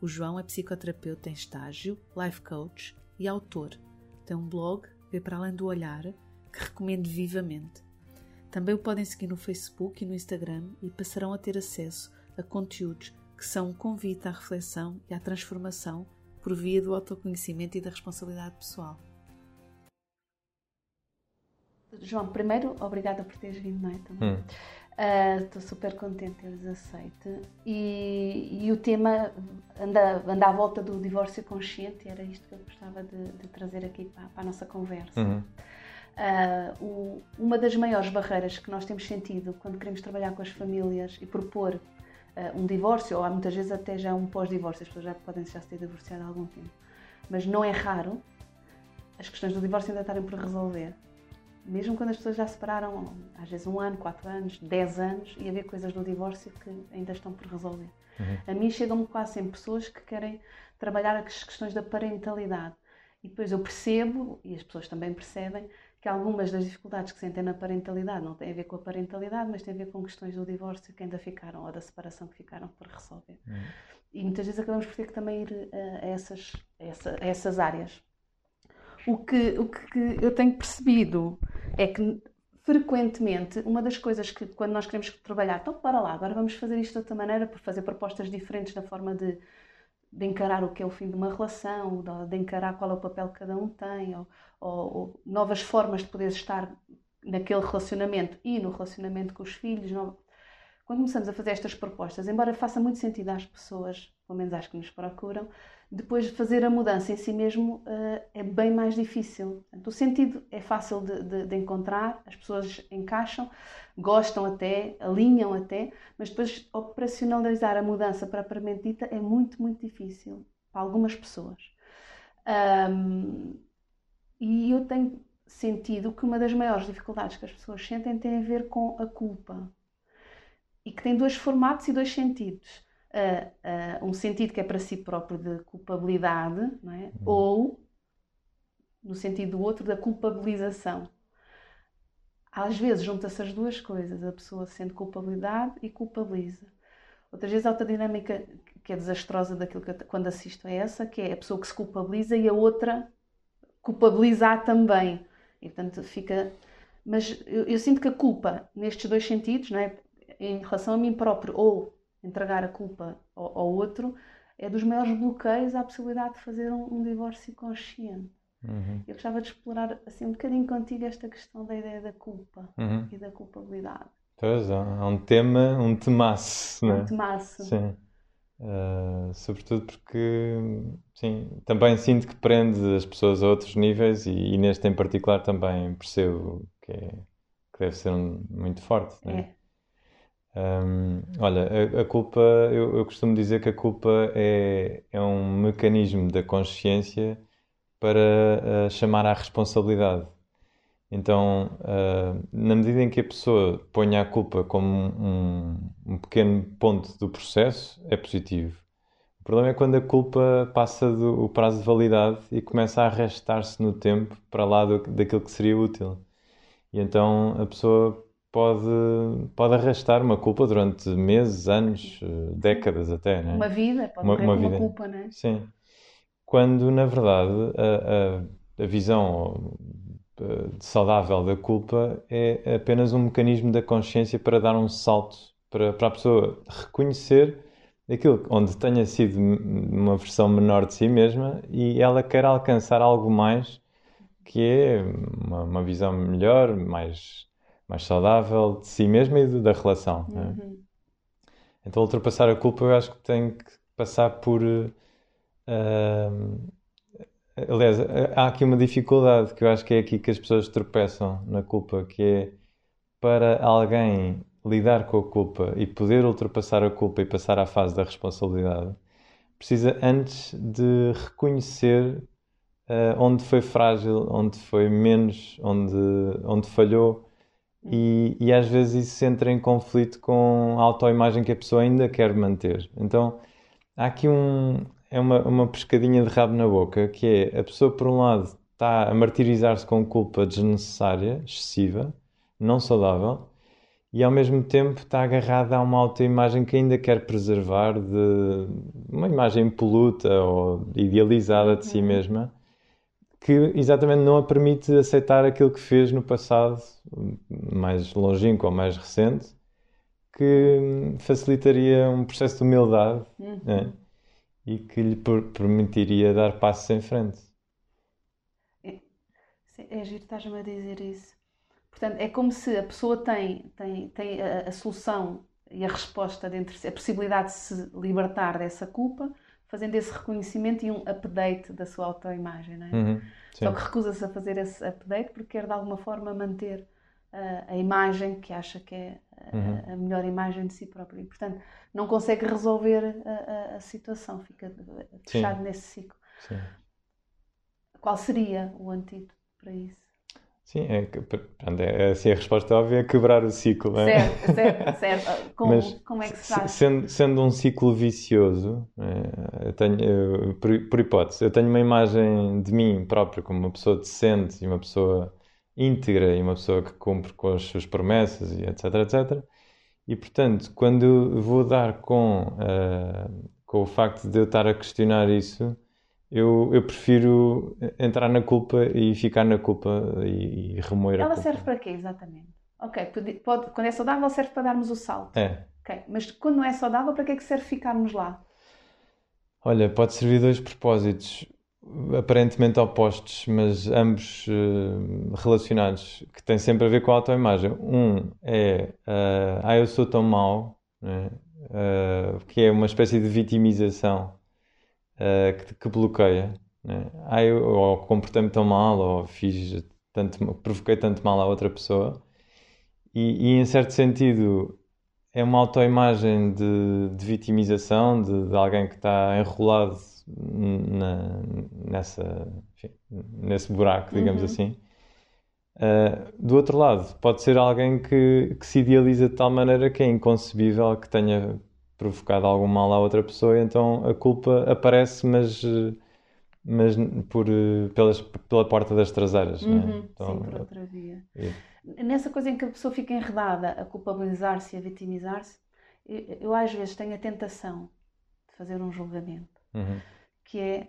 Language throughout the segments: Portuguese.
O João é psicoterapeuta em estágio, life coach e autor. Tem um blog, Vê para além do olhar, que recomendo vivamente. Também o podem seguir no Facebook e no Instagram e passarão a ter acesso a conteúdos que são um convite à reflexão e à transformação por via do autoconhecimento e da responsabilidade pessoal. João, primeiro, obrigada por teres vindo, não é? Hum. Estou uh, super contente de teres aceito. E, e, o tema anda, anda à volta do divórcio consciente, era isto que eu gostava de, de trazer aqui para, para, a nossa conversa. Uhum. Uh, o, uma das maiores barreiras que nós temos sentido quando queremos trabalhar com as famílias e propor uh, um divórcio, ou há muitas vezes até já um pós-divórcio, as pessoas já podem já se ter divorciado há algum tempo, mas não é raro as questões do divórcio ainda estarem por resolver mesmo quando as pessoas já separaram, às vezes um ano, quatro anos, dez anos, e haver coisas do divórcio que ainda estão por resolver. Uhum. A mim chegam-me quase sempre pessoas que querem trabalhar as questões da parentalidade. E depois eu percebo, e as pessoas também percebem, que algumas das dificuldades que sentem na parentalidade não têm a ver com a parentalidade, mas têm a ver com questões do divórcio que ainda ficaram, ou da separação que ficaram por resolver. Uhum. E muitas vezes acabamos por ter que também ir a essas, a essa, a essas áreas. O que, o que eu tenho percebido é que frequentemente uma das coisas que quando nós queremos trabalhar, então para lá, agora vamos fazer isto de outra maneira, por fazer propostas diferentes na forma de, de encarar o que é o fim de uma relação, de, encarar qual é o papel que cada um tem, ou, ou, ou, novas formas de poder estar naquele relacionamento e no relacionamento com os filhos. Quando começamos a fazer estas propostas, embora faça muito sentido às pessoas, pelo menos às que nos procuram, depois de fazer a mudança em si mesmo uh, é bem mais difícil. Portanto, o sentido é fácil de, de, de, encontrar, as pessoas encaixam, gostam até, alinham até, mas depois operacionalizar a mudança para a dita é muito, muito difícil para algumas pessoas. Um, e eu tenho sentido que uma das maiores dificuldades que as pessoas sentem tem a ver com a culpa. E que tem dois formatos e dois sentidos uh, uh, um sentido que é para si próprio de culpabilidade, é? Uhum. ou no sentido do outro da culpabilização. Às vezes junta-se as duas coisas, a pessoa sente culpabilidade e culpabiliza. Outras vezes há outra dinâmica que é desastrosa daquilo que eu, quando assisto a essa, que é a pessoa que se culpabiliza e a outra culpabilizar também. E portanto fica. Mas eu, eu sinto que a culpa, nestes dois sentidos, não é? em relação a mim próprio ou entregar a culpa ao, ao, outro, é dos maiores bloqueios à possibilidade de fazer um, um divórcio consciente. Uhum. Eu gostava de explorar assim um bocadinho contigo esta questão da ideia da culpa uhum. e da culpabilidade. Pois, é um tema, um temaço, não é? Um temaço. Sim. Uh, sobretudo porque, sim, também sinto que prende as pessoas a outros níveis e, e neste em particular também percebo que, é, que deve ser um, muito forte, não é? é. Um, olha, a, a culpa, eu, eu, costumo dizer que a culpa é, é um mecanismo da consciência para uh, chamar à responsabilidade. Então, uh, na medida em que a pessoa ponha a culpa como um, um, pequeno ponto do processo, é positivo. O problema é quando a culpa passa do, prazo de validade e começa a arrastar-se no tempo para lá do, daquilo que seria útil. E então a pessoa pode, pode arrastar uma culpa durante meses, anos, eh, décadas até, né? Uma vida, pode uma, uma, vida. uma culpa, né? Sim. Quando, na verdade, a, a, a visão eh, saudável da culpa é apenas um mecanismo da consciência para dar um salto, para, para a pessoa reconhecer aquilo onde tenha sido uma versão menor de si mesma e ela quer alcançar algo mais que é uma, uma visão melhor, mais mais saudável de si mesma e da relação. É? Uhum. Então, ultrapassar a culpa, eu acho que tem que passar por. Uh, aliás, há aqui uma dificuldade que eu acho que é aqui que as pessoas tropeçam na culpa, que é para alguém lidar com a culpa e poder ultrapassar a culpa e passar à fase da responsabilidade, precisa antes de reconhecer uh, onde foi frágil, onde foi menos, onde, onde falhou. E, e, às vezes isso entra em conflito com a autoimagem que a pessoa ainda quer manter. Então há aqui um, é uma, uma pescadinha de rabo na boca, que é a pessoa, por um lado, está a martirizar-se com culpa desnecessária, excessiva, não saudável, e ao mesmo tempo está agarrada a uma autoimagem que ainda quer preservar de uma imagem poluta ou idealizada de si uhum. mesma que exatamente não a permite aceitar aquilo que fez no passado mais longínquo ou mais recente que facilitaria um processo de humildade uhum. né? e que lhe permitiria dar passos em frente. É, é giro, estás-me a dizer isso. Portanto, é como se a pessoa tem, tem, tem a, a solução e a resposta dentro a possibilidade de se libertar dessa culpa, fazendo esse reconhecimento e um update da sua autoimagem, não é? Uhum, Só que recusa-se a fazer esse update porque quer de alguma forma manter uh, a imagem que acha que é a, uhum. a, melhor imagem de si próprio. E, portanto, não consegue resolver a, a, a situação, fica fechado Sim. nesse ciclo. Sim. Qual seria o antídoto para isso? Sim, é, é, assim, a resposta óbvia é quebrar o ciclo. Não é? Certo, certo, certo. Como, Mas, como é que se faz? Sendo, sendo um ciclo vicioso, é, eu tenho, eu, por, por, hipótese, eu tenho uma imagem de mim próprio como uma pessoa decente e uma pessoa íntegra e uma pessoa que cumpre com as suas promessas e etc, etc. E, portanto, quando vou dar com, uh, com o facto de eu estar a questionar isso eu, eu prefiro entrar na culpa e ficar na culpa e, e remoer Ela a culpa. serve para quê, exatamente? Ok, pode, pode, quando é saudável serve para darmos o salto. É. Ok, mas quando não é saudável, para que é que serve ficarmos lá? Olha, pode servir dois propósitos aparentemente opostos, mas ambos uh, relacionados, que têm sempre a ver com a autoimagem. Um é, uh, ah, eu sou tão mau, né? uh, que é uma espécie de vitimização uh, que, que, bloqueia. Né? Ah, eu, ou comportei-me tão mal, ou fiz tanto, provoquei tanto mal à outra pessoa. E, e em certo sentido, é uma autoimagem de, de vitimização de, de, alguém que está enrolado na, nessa, enfim, nesse buraco, digamos uhum. assim. Uh, do outro lado, pode ser alguém que, que, se idealiza de tal maneira que é inconcebível que tenha provocado algum mal à outra pessoa, então a culpa aparece, mas, mas por, pelas, pela porta das traseiras. Uhum, não é? então, sim, por outra via. É. Nessa coisa em que a pessoa fica enredada a culpabilizar-se e a vitimizar-se, eu, eu, às vezes tenho a tentação de fazer um julgamento, uhum. que é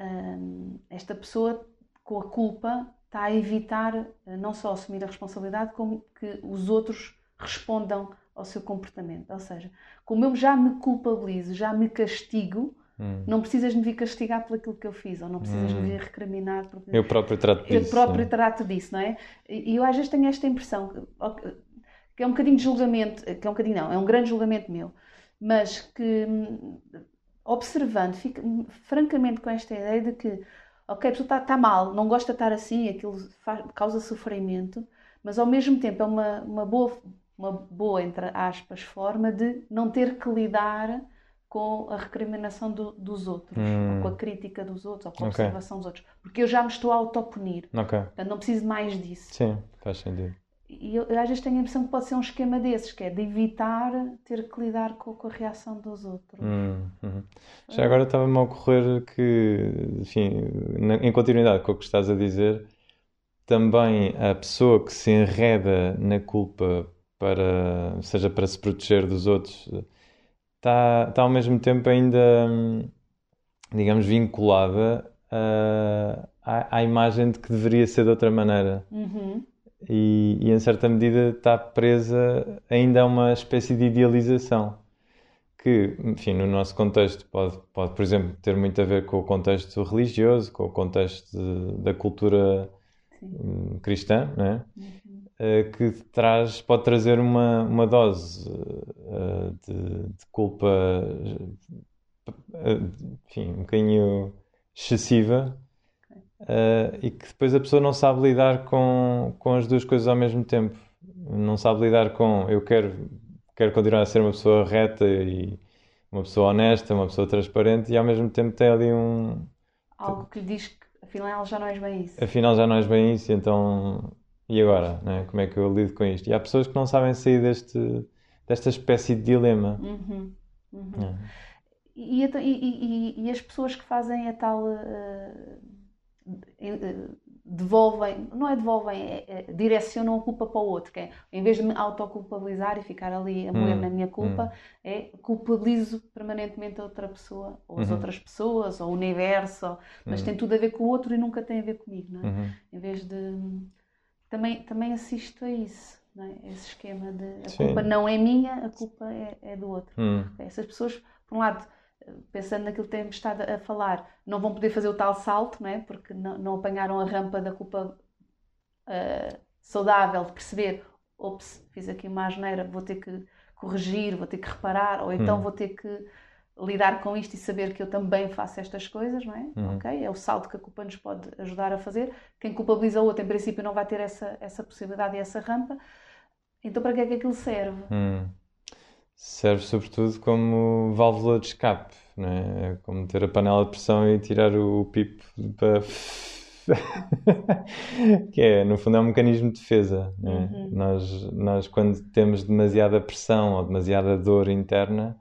hum, esta pessoa com a culpa está a evitar eh, não só assumir a responsabilidade, como que os outros respondam ao seu comportamento. Ou seja, como eu já me culpabilizo, já me castigo, hum. não precisas me vir castigar por aquilo que eu fiz, ou não precisas hum. me vir recriminar. Porque... Eu próprio trato disso. Eu próprio trato disso, não é? E eu às vezes tenho esta impressão, que é um bocadinho de julgamento, que é um bocadinho não, é um grande julgamento meu, mas que observando, fico francamente com esta ideia de que, ok, a pessoa está, está mal, não gosta de estar assim, aquilo faz, causa sofrimento, mas ao mesmo tempo é uma, uma boa uma boa, entre aspas, forma de não ter que lidar com a recriminação do, dos outros, hum. ou com a crítica dos outros, ou com a okay. observação dos outros. Porque eu já me estou a autopunir. Okay. Portanto, não preciso mais disso. Sim, faz sentido. E eu, eu, às vezes tenho a impressão que pode ser um esquema desses, que é de evitar ter que lidar com, com a reação dos outros. Hum, hum. Já agora estava-me a ocorrer que, enfim, em continuidade com o que estás a dizer, também a pessoa que se enreda na culpa para, seja para se proteger dos outros, está, está ao mesmo tempo ainda, digamos, vinculada a, à, à, imagem de que deveria ser de outra maneira. Uhum. E, e, em certa medida, está presa ainda a uma espécie de idealização. Que, enfim, no nosso contexto pode, pode, por exemplo, ter muito a ver com o contexto religioso, com o contexto de, da cultura Sim. cristã, né? Uhum. Eh, que traz, pode trazer uma, uma dose uh, de, de, culpa, uh, enfim, um bocadinho excessiva e que depois a pessoa não sabe lidar com, com as duas coisas ao mesmo tempo. Não sabe lidar com eu quero, quero continuar a ser uma pessoa reta e uma pessoa honesta, uma pessoa transparente e ao mesmo tempo tem ali um. Algo que lhe diz que afinal já não és bem isso. Afinal já não és bem isso, então. E agora? Né? Como é que eu lido com isto? E há pessoas que não sabem sair deste, desta espécie de dilema. Uhum. Uhum. É. E, e, e, e, as pessoas que fazem a tal. Uh, devolvem, não é devolvem, é, é, direcionam a culpa para o outro, que é, em vez de me autoculpabilizar e ficar ali a moer hum, na minha culpa, hum. é culpabilizo permanentemente a outra pessoa, ou as uhum. outras pessoas, ou o universo, mas uhum. tem tudo a ver com o outro e nunca tem a ver comigo, não é? Uhum. Em vez de... Também, também assisto a isso, não é? Esse esquema de a Sim. culpa não é minha, a culpa é, é do outro. Hum. Essas pessoas, por um lado pensando naquilo que temos estado a falar, não vão poder fazer o tal salto, não é? porque não, não apanharam a rampa da culpa uh, saudável de perceber, ops, fiz aqui uma asneira, vou ter que corrigir, vou ter que reparar, ou então hum. vou ter que lidar com isto e saber que eu também faço estas coisas, não é? Uhum. Ok? É o salto que a culpa nos pode ajudar a fazer. Quem culpabiliza o outro, em princípio, não vai ter essa, essa possibilidade e essa rampa. Então, para que é que aquilo serve? Hum serve sobretudo como válvula de escape, não é? é como ter a panela de pressão e tirar o pipo para. que é, no fundo, é um mecanismo de defesa. É? Uhum. Nós, nós, quando temos demasiada pressão ou demasiada dor interna,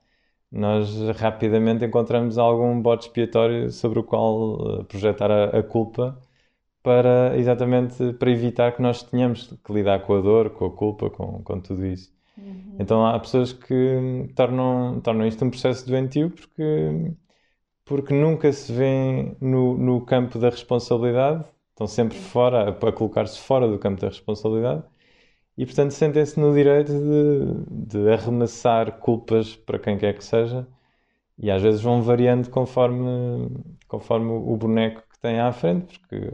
nós rapidamente encontramos algum bote expiatório sobre o qual eh, projetar a, a culpa para exatamente para evitar que nós tenhamos que lidar com a dor, com a culpa, com, com tudo isso. Uhum. Então há pessoas que tornam, tornam isto um processo doentio porque, porque nunca se vêem no, no campo da responsabilidade, estão sempre fora, a colocar-se fora do campo da responsabilidade e portanto sentem-se no direito de, de arremessar culpas para quem quer que seja e às vezes vão variando conforme, conforme o boneco que têm à frente, porque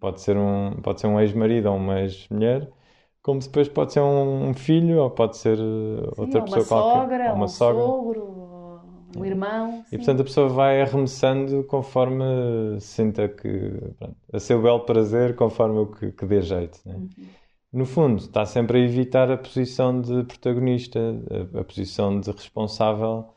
pode ser um, pode ser um ex-marido ou uma ex-mulher como depois pode ser um filho ou pode ser sim, outra pessoa sogra, qualquer. Ou uma um sogra, sogro, um irmão. E portanto a pessoa vai arremessando conforme sinta que. Pronto, a seu belo prazer, conforme o que, que dê jeito. Né? Uhum. No fundo, está sempre a evitar a posição de protagonista, a, a posição de responsável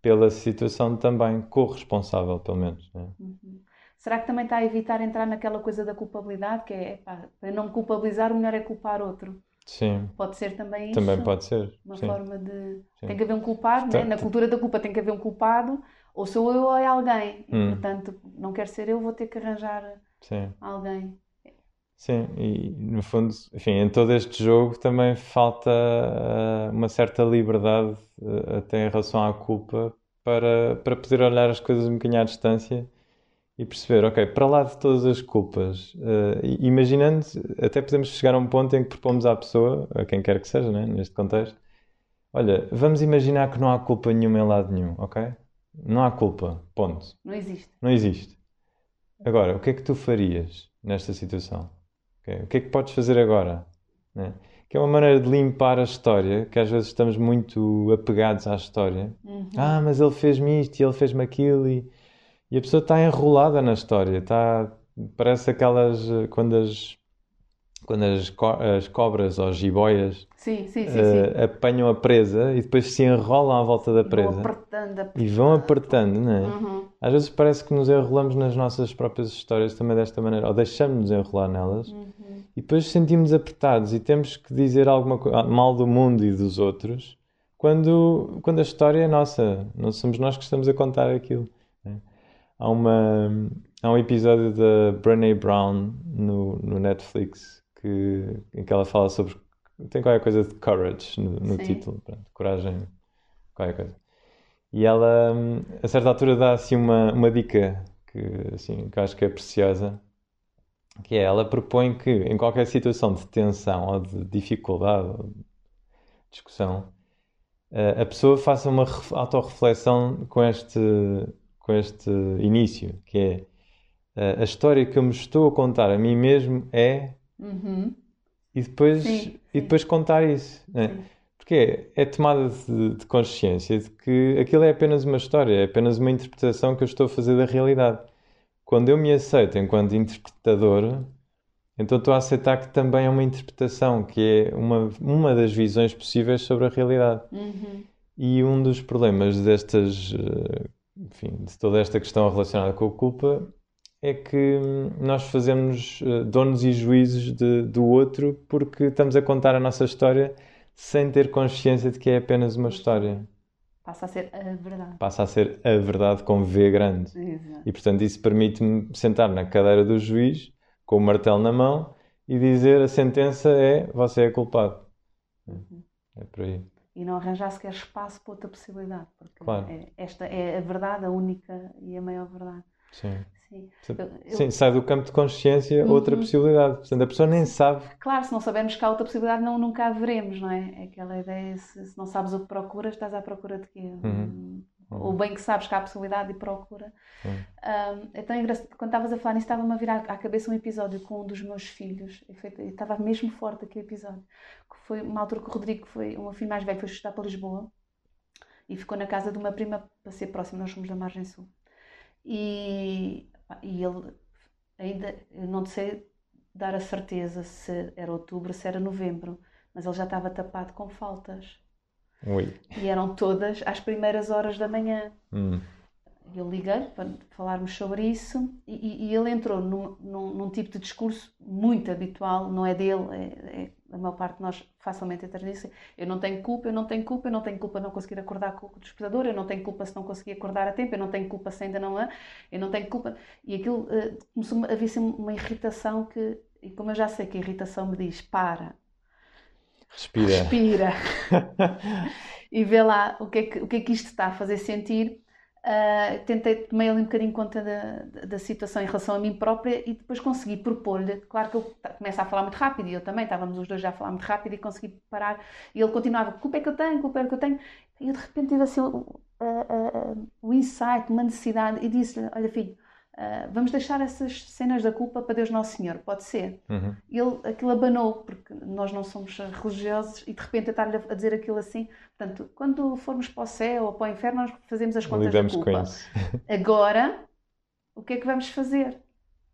pela situação também, corresponsável, pelo menos. Né? Uhum. Será que também está a evitar entrar naquela coisa da culpabilidade, que é, para não me culpabilizar, o melhor é culpar outro? Sim. Pode ser também isso. Também pode ser. Uma Sim. forma de. Sim. Tem que haver um culpado, né? na cultura da culpa tem que haver um culpado, ou sou eu ou é alguém. E, hum. portanto, não quero ser eu, vou ter que arranjar Sim. alguém. Sim, e no fundo, enfim, em todo este jogo também falta uh, uma certa liberdade, uh, até em relação à culpa, para, para poder olhar as coisas um bocadinho à distância e perceber, ok, para lá de todas as culpas, uh, imaginando, até podemos chegar a um ponto em que propomos à pessoa, a quem quer que seja, né, neste contexto, olha, vamos imaginar que não há culpa nenhuma em lado nenhum, ok? Não há culpa, ponto. Não existe. Não existe. Agora, o que é que tu farias nesta situação? Okay? O que é que podes fazer agora? Né? Que é uma maneira de limpar a história, que às vezes estamos muito apegados à história. Uhum. Ah, mas ele fez-me isto e ele fez-me aquilo e e a pessoa está enrolada na história, está, parece aquelas quando as quando as, co as cobras ou jiboias sim, sim, sim, uh, apanham a presa e depois se enrolam à volta da presa vão apertando, apertando. e vão apertando, não é? Uhum. Às vezes parece que nos enrolamos nas nossas próprias histórias também desta maneira, ou deixamos-nos enrolar nelas uhum. e depois sentimos apertados e temos que dizer alguma coisa mal do mundo e dos outros quando, quando a história é nossa, não somos nós que estamos a contar aquilo. Há, uma, há um episódio da Brené Brown no, no Netflix que, em que ela fala sobre. Tem qualquer coisa de courage no, no título, pronto, coragem, qualquer coisa. E ela, a certa altura, dá assim uma, uma dica que, assim, que eu acho que é preciosa, que é ela propõe que em qualquer situação de tensão ou de dificuldade ou de discussão, a pessoa faça uma autorreflexão com este com este início, que é a história que eu me estou a contar a mim mesmo é uhum. e depois sim, e depois contar isso, né? porque é, é tomada de, de, consciência de que aquilo é apenas uma história, é apenas uma interpretação que eu estou a fazer da realidade. Quando eu me aceito enquanto interpretador, então estou a aceitar que também é uma interpretação, que é uma, uma das visões possíveis sobre a realidade. Uhum. E um dos problemas destas, eh, enfim, de toda esta questão relacionada com a culpa é que hum, nós fazemos eh, donos e juízes de, do outro porque estamos a contar a nossa história sem ter consciência de que é apenas uma história. Passa a ser a verdade. Passa a ser a verdade com V grande. Exato. E portanto isso permite-me sentar na cadeira do juiz com o martelo na mão e dizer a sentença é você é culpado. Uhum. É por aí. E não arranjar sequer espaço para outra possibilidade, porque Claro. é- esta é a verdade, a única e a maior verdade. Sim. Sim. Eu- Sim, sai do campo de consciência outra Uhum. possibilidade. Portanto, a pessoa nem sabe. Claro, se não sabemos que há outra possibilidade, não, nunca a veremos, não é? É Aquela ideia, se, se não sabes o que procuras, estás à procura de quê? Uhum. Ou bem que sabes que há a possibilidade e procura. Uhum. Um, é tão engraçado, quando estavas a falar nisso, estava-me a vir à, cabeça um episódio com um dos meus filhos, e foi- e estava mesmo forte aquele episódio, que foi uma altura que o Rodrigo, foi, o meu filho mais velho, foi estudar para Lisboa, e ficou na casa de uma prima para ser próximo, nós somos da Margem Sul. E, e ele ainda, não sei dar a certeza se era outubro, se era novembro, mas ele já estava tapado com faltas. Ui. E eram todas às primeiras horas da manhã. Hum. Eu liguei para falarmos sobre isso e, e- e ele entrou num, num- num tipo de discurso muito habitual, não é dele, é, é- a maior parte de nós facilmente entra nisso. Eu não tenho culpa, eu não tenho culpa, eu não tenho culpa de não conseguir acordar com o despertador, eu não tenho culpa se não conseguir acordar a tempo, eu não tenho culpa se ainda não há, eu não tenho culpa. E aquilo eh, começou a haver assim uma irritação que, e como eu já sei que a irritação me diz, para, Respira. respira e vê lá o que é que, o que, é que isto está a fazer sentir. Ah, tentei tomei ali um bocadinho conta da, da, situação em relação a mim própria e depois consegui propor-lhe. Claro que ele começa a falar muito rápido e eu também, estávamos os dois já a falar muito rápido e consegui parar. E ele continuava: culpa é que eu tenho, culpa é que eu tenho. E eu de repente tive assim o, a- a- a- o insight, uma necessidade e disse-lhe: Olha, filho, ah, vamos deixar essas cenas da culpa para Deus Nosso Senhor, pode ser? Uhum. ele aquilo abanou, porque nós não somos religiosos e de repente eu estar-lhe a dizer aquilo assim. Portanto, quando formos para o céu ou para o inferno, nós fazemos as contas Lidamos da com culpa. isso. Agora, o que é que vamos fazer?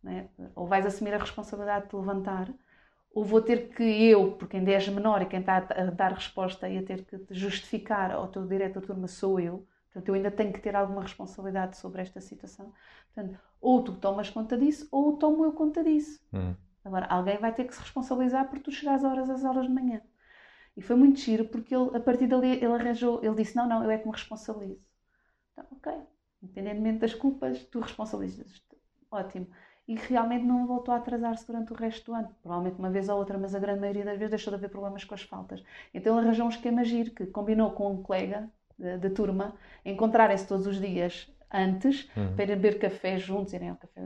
É? Ou vais assumir a responsabilidade de te levantar, ou vou ter que eu, porque ainda és menor e quem está a dar resposta e a ter que te justificar ao teu diretor de turma sou eu. Portanto, eu ainda tenho que ter alguma responsabilidade sobre esta situação. Portanto, ou tu tomas conta disso, ou tomo eu conta disso. Hum. Agora, alguém vai ter que se responsabilizar por tu chegares a horas às horas de manhã. E foi muito giro, porque ele, a partir dali, ele arranjou, ele disse, não, não, eu é que me responsabilizo. Então, ok, independentemente das culpas, tu responsabilizas-te. Ótimo. E realmente não voltou a atrasar-se durante o resto do ano. Provavelmente uma vez ou outra, mas a grande maioria das vezes deixou de haver problemas com as faltas. Então ele arranjou um esquema giro, que combinou com um colega da, turma, encontrarem-se todos os dias antes, Uhum. para beber café juntos, irem ao café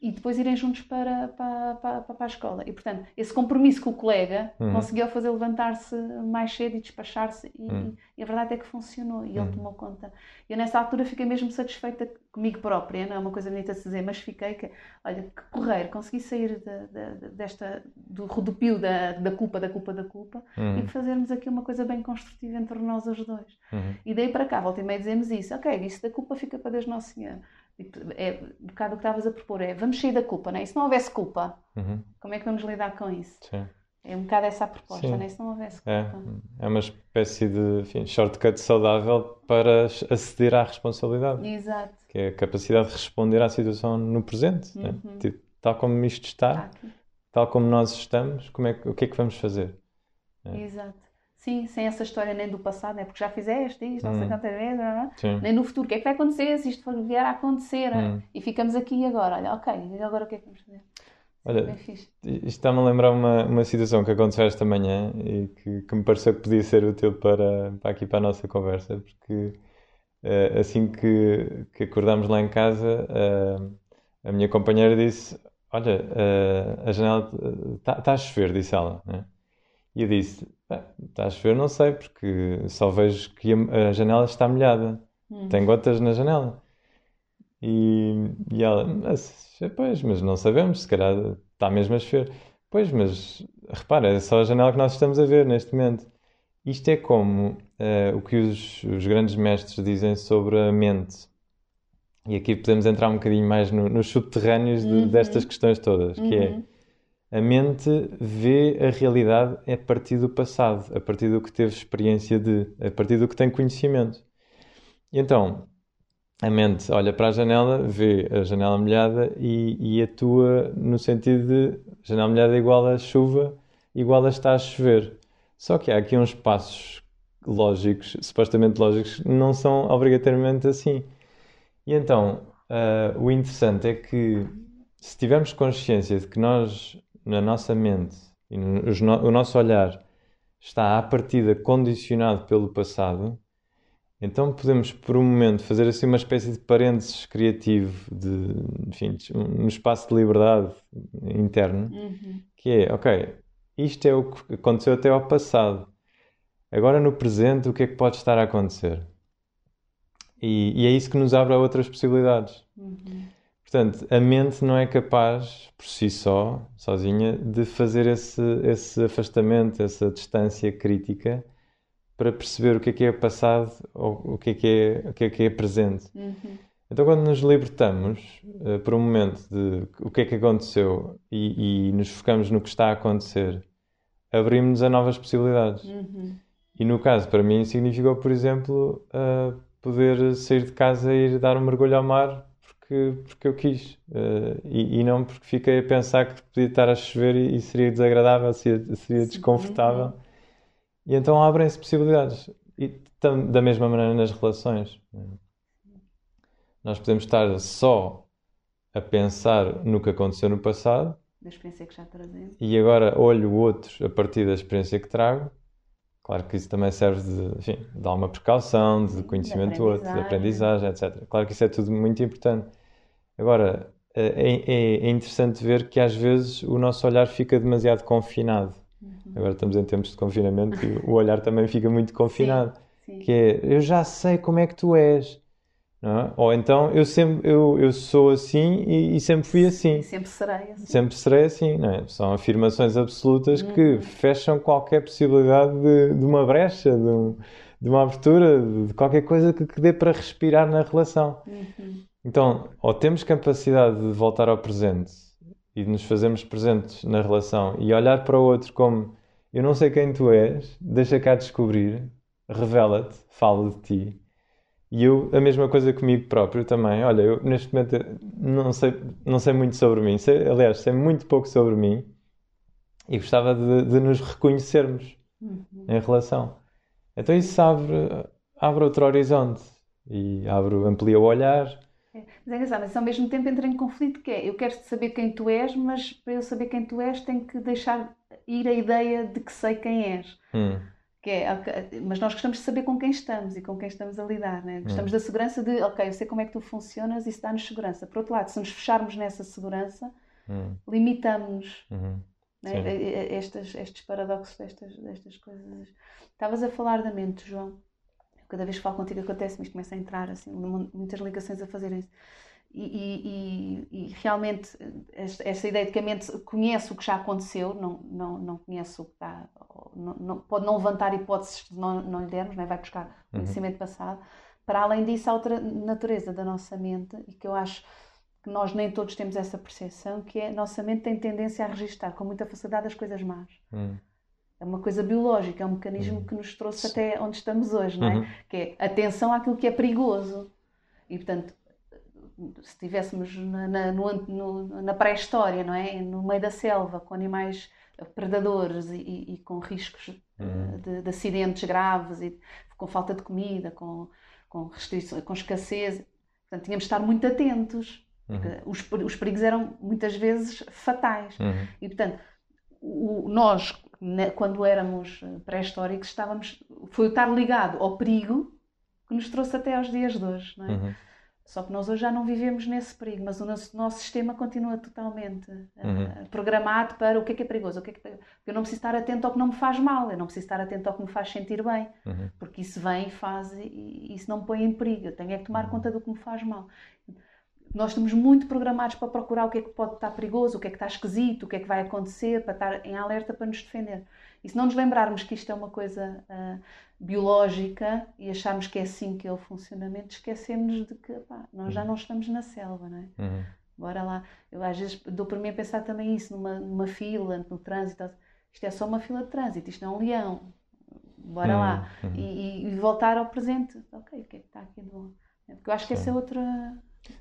e depois irem juntos para, para, para, para a escola. E, portanto, esse compromisso com o colega Uhum. conseguiu fazer levantar-se mais cedo e despachar-se. E, Uhum. e a verdade é que funcionou e ele Uhum. tomou conta. E eu, nessa altura, fiquei mesmo satisfeita comigo própria. Não é uma coisa bonita de se dizer, mas fiquei que, olha, que correr, consegui sair de- de- de- desta, do rodopio da, da culpa, da culpa, da culpa Uhum. e fazermos aqui uma coisa bem construtiva entre nós os dois. Uhum. E daí para cá, volta e meia dizemos isso. Ok, isso da culpa fica para Deus Nosso Senhor. Tipo, É, um bocado o que estavas a propor é, vamos sair da culpa, não é? E se não houvesse culpa, Uhum. como é que vamos lidar com isso? Sim. É um bocado essa a proposta, Sim. não é? Se não houvesse É, culpa. é uma espécie de enfim, shortcut saudável para aceder à responsabilidade, Exato. que é a capacidade de responder à situação no presente. né? Uhum. Tipo, tal como isto Está tal como nós estamos, como é que- o que é que vamos fazer? É. Exato. Sim, sem essa história nem do passado, é porque já fizeste isto, não sei Hum. quantas vezes, não? Sim. nem no futuro. O que é que vai acontecer se isto vier a acontecer? Hum. E ficamos aqui agora. Olha, ok, e agora o que é que vamos fazer? Olha. Isto está-me a lembrar uma, uma situação que aconteceu esta manhã e que, que me pareceu que podia ser útil para, para aqui para a nossa conversa, porque eh, assim que, que acordámos lá em casa, eh, a minha companheira disse: Olha, eh, a janela está a chover, disse ela. né? E eu disse: Está a chover, não sei, porque só vejo que a, janela está molhada, Hum. tem gotas na janela. E, e ela, mas, pois, mas não sabemos, se calhar está mesmo a chover. Pois, mas repara, é só a janela que nós estamos a ver neste momento. Isto é como eh, o que os, os grandes mestres dizem sobre a mente. E aqui podemos entrar um bocadinho mais no- nos subterrâneos de- Uhum. destas questões todas, que é Uhum. A mente vê a realidade a partir do passado, a partir do que teve experiência de, a partir do que tem conhecimento. E então, a mente olha para a janela, vê a janela molhada e, e atua no sentido de janela molhada é igual a chuva, igual a está a chover. Só que há aqui uns passos lógicos, supostamente lógicos, não são obrigatoriamente assim. E então, uh, o interessante é que se tivermos consciência de que nós, na nossa mente e no, o nosso olhar, está à partida condicionado pelo passado, então podemos por um momento fazer assim uma espécie de parênteses criativo, de, enfim, um espaço de liberdade interno, uhum. que é, ok, isto é o que aconteceu até ao passado. Agora no presente, o que é que pode estar a acontecer? E, e é isso que nos abre a outras possibilidades. Uhum. Portanto, a mente não é capaz, por si só, sozinha, de fazer esse, esse afastamento, essa distância crítica para perceber o que é que é passado ou o que é que é, o que é, que é presente. Uhum. Então, quando nos libertamos uh, por um momento de o que é que aconteceu e, e nos focamos no que está a acontecer, abrimos-nos a novas possibilidades. Uhum. E no caso, para mim, significou, por exemplo, uh, poder sair de casa e ir dar um mergulho ao mar porque, porque eu quis. Uh, e, e, não porque fiquei a pensar que podia estar a chover e, e seria desagradável, seria, seria desconfortável. Uhum. E então abrem-se possibilidades. E tam, da mesma maneira nas relações. Nós podemos estar só a pensar no que aconteceu no passado. Da experiência que já trazemos. E agora olho o outro a partir da experiência que trago. Claro que isso também serve de, enfim, de alguma precaução, de conhecimento do outro, de aprendizagem, etc. Claro que isso é tudo muito importante. Agora, é, é, é interessante ver que às vezes o nosso olhar fica demasiado confinado Agora estamos em tempos de confinamento e o olhar também fica muito confinado. Sim, sim. Que é, eu já sei como é que tu és. É? Ou então, eu sempre eu, eu sou assim e, e sempre fui assim. Sempre serei assim. Sempre serei assim, não é? São afirmações absolutas uhum. que fecham qualquer possibilidade de, de uma brecha, de, um, de, uma abertura, de qualquer coisa que, que dê para respirar na relação. Uhum. Então, ou temos capacidade de voltar ao presente e de nos fazermos presentes na relação e olhar para o outro como eu não sei quem tu és, deixa cá descobrir, revela-te, fala de ti. E eu, a mesma coisa comigo próprio também. Olha, eu neste momento não sei, não sei muito sobre mim, sei, aliás, sei muito pouco sobre mim e gostava de, de nos reconhecermos uhum. em relação. Então isso abre, abre outro horizonte e abre, amplia o olhar. É, mas é engraçado, mas ao mesmo tempo entra em conflito que é, eu quero saber quem tu és, mas para eu saber quem tu és tenho que deixar ir a ideia de que sei quem és. Hum. Que é, mas nós gostamos de saber com quem estamos e com quem estamos a lidar. Né? Gostamos hum. da segurança de, ok, eu sei como é que tu funcionas e isso dá-nos segurança. Por outro lado, se nos fecharmos nessa segurança, hum. limitamos-nos. Uhum. Né? Estes, estes paradoxos destas, destas coisas. Estavas a falar da mente, João. Cada vez que falo contigo acontece-me isto, começa a entrar assim, muitas ligações a fazer isso. E, e, e, realmente esta, ideia de que a mente conhece o que já aconteceu, não, não, não conhece o que está, não, não, pode não levantar hipóteses que não, não lhe dermos, né? vai buscar uhum. conhecimento passado. Para além disso, há outra natureza da nossa mente e que eu acho que nós nem todos temos essa percepção, que é a nossa mente tem tendência a registrar com muita facilidade as coisas más. Uhum. É uma coisa biológica, é um mecanismo uhum. que nos trouxe até onde estamos hoje, não é? Uhum. Que é atenção àquilo que é perigoso. E, portanto, se estivéssemos na, na, na pré-história, não é? No meio da selva, com animais predadores e, e, e com riscos uhum. de, de, acidentes graves e com falta de comida, com, com restrições, com escassez. Portanto, tínhamos de estar muito atentos. Uhum. Os, os perigos eram muitas vezes fatais. Uhum. E, portanto, o, nós, quando éramos pré-históricos, estávamos. Foi estar ligado ao perigo que nos trouxe até aos dias de hoje. Não é? Só que nós hoje já não vivemos nesse perigo, mas o nosso, nosso sistema continua totalmente eh, uhum. programado para o que é que é perigoso. O que é que é... Eu não preciso estar atento ao que não me faz mal, eu não preciso estar atento ao que me faz sentir bem, uhum. porque isso vem e faz e isso não me põe em perigo. Eu tenho é que tomar uhum. conta do que me faz mal. Nós estamos muito programados para procurar o que é que pode estar perigoso, o que é que está esquisito, o que é que vai acontecer, para estar em alerta para nos defender. E se não nos lembrarmos que isto é uma coisa uh, biológica e acharmos que é assim que é o funcionamento, esquecemos de que pá, nós já uhum. não estamos na selva, não é? Uhum. bora lá. Eu às vezes dou para mim a pensar também isso, numa, numa fila, no trânsito. Isto é só uma fila de trânsito, isto não é um leão. Bora hum, lá. Hum. E, e, voltar ao presente. Ok, o que é que está aqui de bom? Porque eu acho que essa é outra.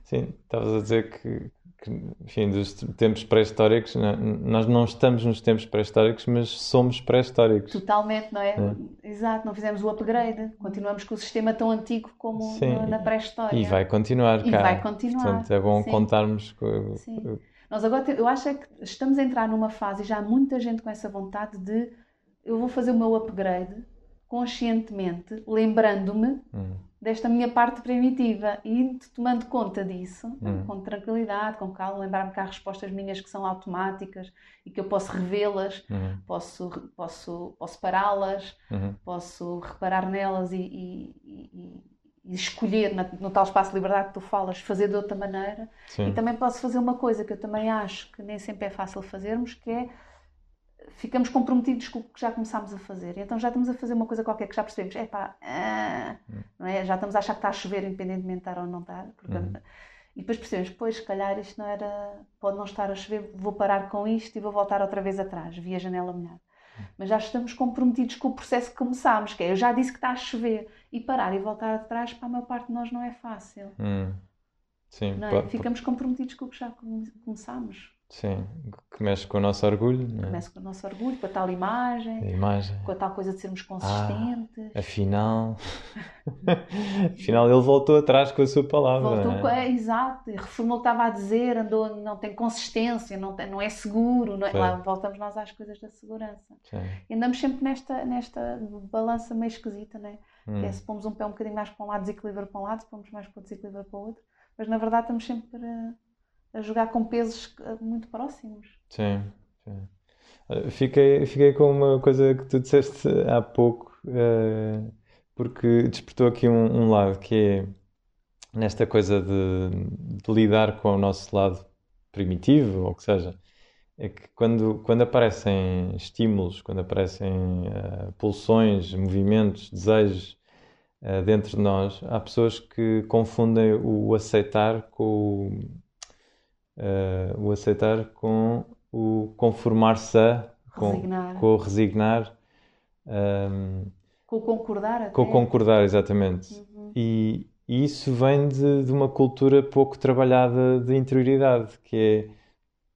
Sim, estavas a dizer que, que, enfim, dos tempos pré-históricos, nós não estamos nos tempos pré-históricos, mas somos pré-históricos. Totalmente, não é? é? Exato, não fizemos o upgrade, continuamos com o sistema tão antigo como Sim, na pré-história. E vai continuar, e vai continuar. Portanto, é bom Sim. contarmos. Com... Sim. Nós agora, eu acho é que estamos a entrar numa fase, e já há muita gente com essa vontade de eu vou fazer o meu upgrade conscientemente, lembrando-me hum desta minha parte primitiva e tomando conta disso, hum. com tranquilidade, com calma, lembrar-me que há respostas minhas que são automáticas e que eu posso revê-las, hum. posso, posso, posso pará-las, hum. posso reparar nelas e, e, e, e escolher no tal espaço de liberdade que tu falas, fazer de outra maneira. Sim. E também posso fazer uma coisa que eu também acho que nem sempre é fácil fazermos, que é ficamos comprometidos com o que já começámos a fazer. Então já estamos a fazer uma coisa qualquer que já percebemos, é pá, ah, não é? já estamos a achar que está a chover independentemente de estar ou não estar. Uhum. E depois percebemos, pois, se calhar isto não era, pode não estar a chover, vou parar com isto e vou voltar outra vez atrás, via janela molhada. Mas já estamos comprometidos com o processo que começámos, que é, eu já disse que está a chover, e parar e voltar atrás, para a maior parte de nós não é fácil. Hum. Sim, não é? Ficamos comprometidos com o que já começámos. Sim, que mexe com o nosso orgulho. Não é? Mexe com o nosso orgulho, com a tal imagem, a imagem. com a tal coisa de sermos ah, consistentes. Ah, afinal, afinal ele voltou atrás com a sua palavra. Voltou, é? é, exato, reformou o que estava a dizer, andou, não tem consistência, não, não é seguro. Não é, lá voltamos nós às coisas da segurança. Sim. E andamos sempre nesta, nesta balança meio esquisita, né? Hum. é se pomos um pé um bocadinho mais para um lado, desequilibra para um lado, se pomos mais para o desequilibra para o outro. Mas na verdade estamos sempre para a jogar com pesos eh, muito próximos. Sim, sim. Fiquei, fiquei com uma coisa que tu disseste há pouco, uh, porque despertou aqui um, um, lado que é nesta coisa de, de, lidar com o nosso lado primitivo, ou que seja, é que quando, quando aparecem estímulos, quando aparecem uh, pulsões, movimentos, desejos uh, dentro de nós, há pessoas que confundem o aceitar com o uh, o aceitar com o conformar-se a, com, resignar. com o resignar. Um, ehm, com o concordar até. Com o concordar, exatamente. Uhum. E, e, isso vem de, de, uma cultura pouco trabalhada de interioridade, que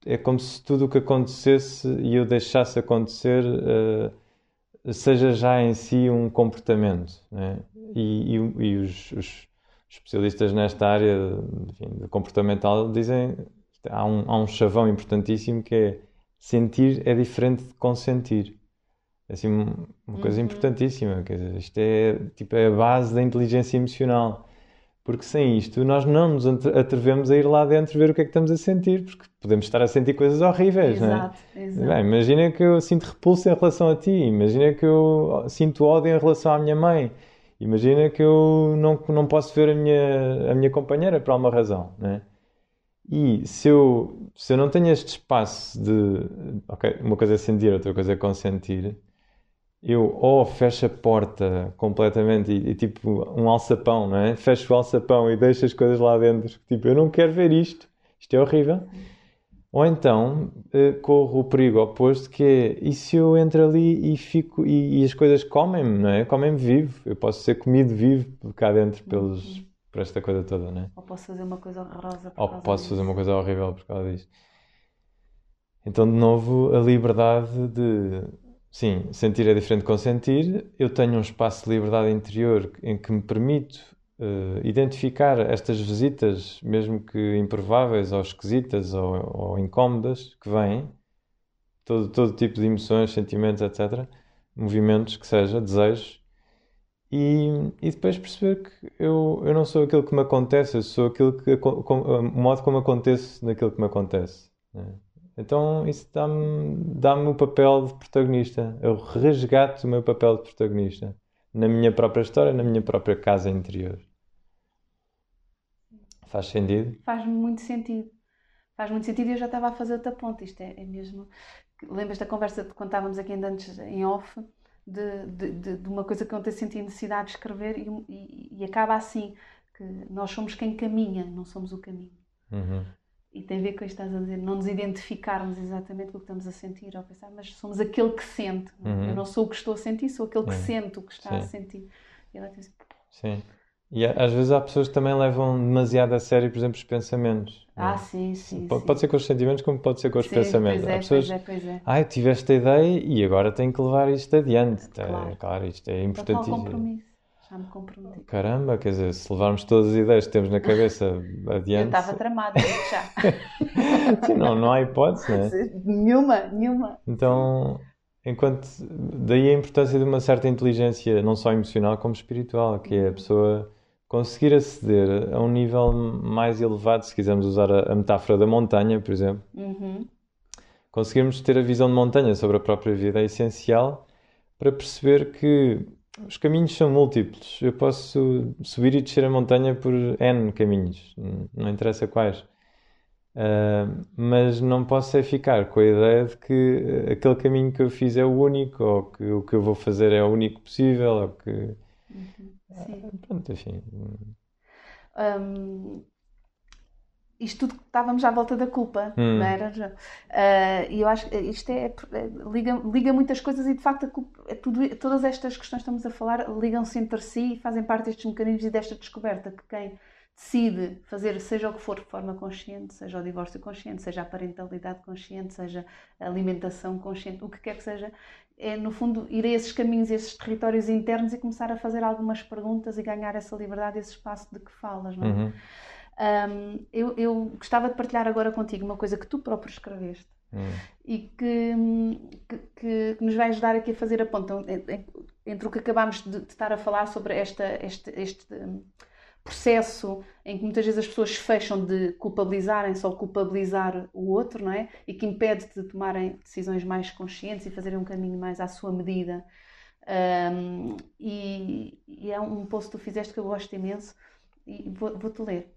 é, é como se tudo o que acontecesse e eu deixasse acontecer uh, seja já em si um comportamento. Né? E, e, e os, os, especialistas nesta área enfim, comportamental dizem há um, há um chavão importantíssimo que é sentir é diferente de consentir. É assim, uma coisa uhum. importantíssima. Quer dizer, isto é, tipo, é a base da inteligência emocional. Porque sem isto nós não nos atrevemos a ir lá dentro ver o que é que estamos a sentir, porque podemos estar a sentir coisas horríveis, exato, não é? Exato. Bem, imagina que eu sinto repulso em relação a ti, imagina que eu sinto ódio em relação à minha mãe, imagina que eu não, não posso ver a minha, a minha companheira por alguma razão, não é? E se eu, se eu não tenho este espaço de. Ok, uma coisa é sentir, outra coisa é consentir. Eu ou fecho a porta completamente e, e, tipo um alçapão, não é? Fecho o alçapão e deixo as coisas lá dentro. Tipo, eu não quero ver isto. Isto é horrível. Ou então uh, corro o perigo oposto que é e se eu entro ali e fico e, e as coisas comem-me, não é? Comem-me vivo. Eu posso ser comido vivo cá dentro pelos, por esta coisa toda, né? Ou posso fazer uma coisa horrorosa por Ou causa posso disso. fazer uma coisa horrível por causa disto. Então, de novo, a liberdade de. Sim, sentir é diferente de consentir. Eu tenho um espaço de liberdade interior em que me permito uh, identificar estas visitas, mesmo que improváveis ou esquisitas ou, ou incómodas, que vêm, todo, todo tipo de emoções, sentimentos, etc. Movimentos que seja, desejos, e, e depois perceber que eu, eu não sou aquilo que me acontece, eu sou aquilo que, o modo como acontece naquilo que me acontece. Né? Então isso dá-me dá o papel de protagonista. Eu resgato o meu papel de protagonista na minha própria história, na minha própria casa interior. Faz sentido? Faz muito sentido. Faz muito sentido e eu já estava a fazer outra ponta. Isto é, é mesmo. Lembras da conversa que contávamos aqui ainda antes em off? De, de, de, uma coisa que ontem senti necessidade de escrever e, e, e, acaba assim, que nós somos quem caminha, não somos o caminho. Uhum. E tem a ver com isto que estás a dizer, não nos identificarmos exatamente com o que estamos a sentir ou pensar, mas somos aquele que sente. Uhum. Eu não sou o que estou a sentir, sou aquele que uhum. sente o que está Sim. a sentir. E ela assim, Sim. E às vezes há pessoas que também levam demasiado a sério, por exemplo, os pensamentos. Ah, sim, sim. Pode, sim. pode ser com os sentimentos, como pode ser com os sim, pensamentos. Pois é, há pessoas, pois é, pois é. Ah, eu tive esta ideia e agora tenho que levar isto adiante. Claro, é, claro isto é importantíssimo. compromisso. Já me comprometi. Caramba, quer dizer, se levarmos todas as ideias que temos na cabeça adiante. Eu estava tramada já. sim, não, não há hipótese, não é? Nenhuma, nenhuma. Então. Enquanto daí a importância de uma certa inteligência, não só emocional como espiritual, que é a pessoa conseguir aceder a um nível mais elevado, se quisermos usar a, a metáfora da montanha, por exemplo. Uhum. Conseguirmos ter a visão de montanha sobre a própria vida é essencial para perceber que os caminhos são múltiplos. Eu posso subir e descer a montanha por N caminhos, não interessa quais. Uh, mas não posso é ficar com a ideia de que aquele caminho que eu fiz é o único, ou que o que eu vou fazer é o único possível, ou que. Uhum. Sim. Uh, pronto, enfim. Um, isto tudo estávamos à volta da culpa, hum. não era? Uh, e eu acho que isto é, é, liga, liga muitas coisas e de facto culpa, é tudo, todas estas questões que estamos a falar ligam-se entre si e fazem parte destes mecanismos e desta descoberta que quem decide fazer seja o que for de forma consciente, seja o divórcio consciente, seja a parentalidade consciente, seja a alimentação consciente, o que quer que seja, é no fundo ir a esses caminhos, a esses territórios internos e começar a fazer algumas perguntas e ganhar essa liberdade, esse espaço de que falas, não é? Uhum. Um, eu, eu, gostava de partilhar agora contigo uma coisa que tu próprio escreveste uhum. e que, que, que, nos vai ajudar aqui a fazer a ponta entre o que acabámos de, de estar a falar sobre esta, este, este processo em que muitas vezes as pessoas fecham de culpabilizarem-se ou culpabilizar o outro, não é? E que impede de tomarem decisões mais conscientes e fazerem um caminho mais à sua medida. Um, e, e, é um post que tu fizeste que eu gosto imenso e vou-te vou ler.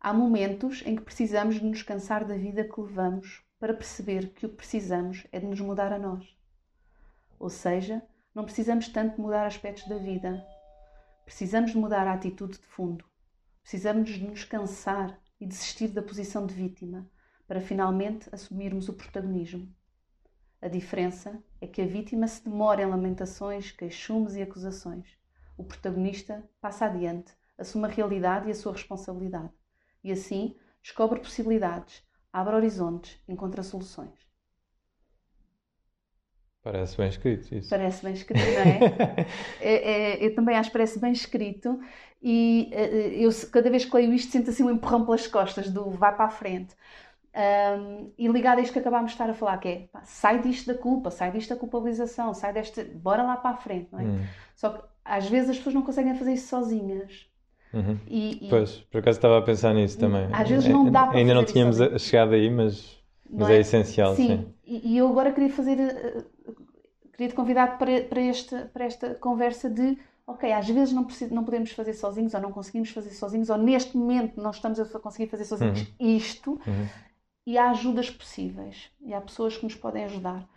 Há momentos em que precisamos de nos cansar da vida que levamos para perceber que o que precisamos é de nos mudar a nós. Ou seja, não precisamos tanto mudar aspectos da vida, Precisamos de mudar a atitude de fundo. Precisamos de nos cansar e desistir da posição de vítima para finalmente assumirmos o protagonismo. A diferença é que a vítima se demora em lamentações, queixumes e acusações. O protagonista passa adiante, assume a realidade e a sua responsabilidade. E assim descobre possibilidades, abre horizontes, encontra soluções. Parece bem escrito isso. Parece bem escrito, não é? é, é eu também acho que parece bem escrito e eh, eu cada vez que leio isto sinto assim um empurrão pelas costas do vai para a frente. Um, e ligado a isto que acabámos de estar a falar, que é pá, sai disto da culpa, sai disto da culpabilização, sai desta. bora lá para a frente, não é? Hum. Só que às vezes as pessoas não conseguem fazer isso sozinhas. Uhum. E, e... Pois, por acaso estava a pensar nisso também. Às vezes não dá para Ainda não tínhamos chegado aí, mas mas é? é? essencial, sim. sim. E, e, eu agora queria fazer, uh, queria te convidar para, para, esta, para esta conversa de, ok, às vezes não, preciso, não podemos fazer sozinhos, ou não conseguimos fazer sozinhos, ou neste momento não estamos a conseguir fazer sozinhos uhum. isto, uhum. e há ajudas possíveis, e há pessoas que nos podem ajudar.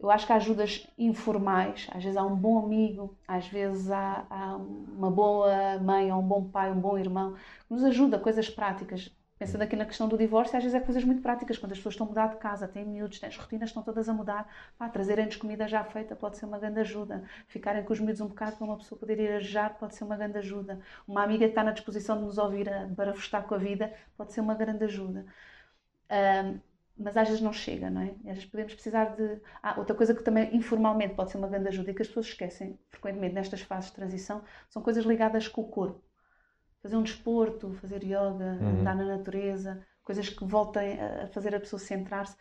Eu acho que há ajudas informais, às vezes há um bom amigo, às vezes há, há uma boa mãe, ou um bom pai, um bom irmão, que nos ajuda, coisas práticas. Pensando aqui na questão do divórcio, às vezes é coisas muito práticas, quando as pessoas estão a mudar de casa, têm miúdos, têm, as rotinas estão todas a mudar, pá, trazerem-nos comida já feita pode ser uma grande ajuda. Ficarem com os miúdos um bocado para uma pessoa poder ir arejar pode ser uma grande ajuda. Uma amiga que está na disposição de nos ouvir a barafustar com a vida pode ser uma grande ajuda. Um, mas às vezes não chega, não é? Às vezes podemos precisar de. Ah, outra coisa que também informalmente pode ser uma grande ajuda e que as pessoas esquecem frequentemente nestas fases de transição são coisas ligadas com o corpo fazer um desporto, fazer yoga, uhum. andar na natureza, coisas que voltem a fazer a pessoa centrar-se,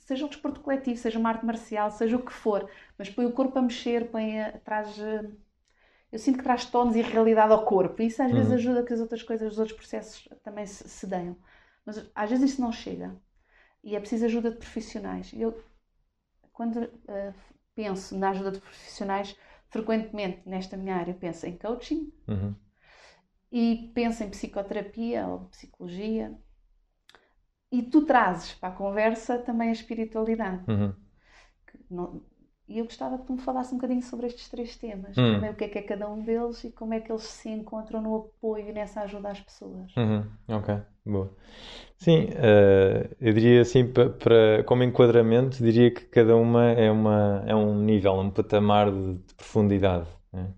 seja um desporto coletivo, seja uma arte marcial, seja o que for, mas põe o corpo a mexer, põe a, traz. Eh, eu sinto que traz tonos e realidade ao corpo, e isso às uhum. vezes ajuda que as outras coisas, os outros processos também se, se deem. Mas às vezes isso não chega e é preciso ajuda de profissionais. Eu, quando uh, penso na ajuda de profissionais, frequentemente nesta minha área penso em coaching, uhum e pensa em psicoterapia ou psicologia e tu trazes para a conversa também a espiritualidade. Uhum. Não, e eu gostava que tu me falasse um bocadinho sobre estes três temas. Hum. Também o que é que é cada um deles e como é que eles se encontram no apoio nessa ajuda às pessoas. Uhum. Ok, boa. Sim, uh, eu diria assim, para, como enquadramento, diria que cada uma é, uma, é um nível, um patamar de, de profundidade. Né?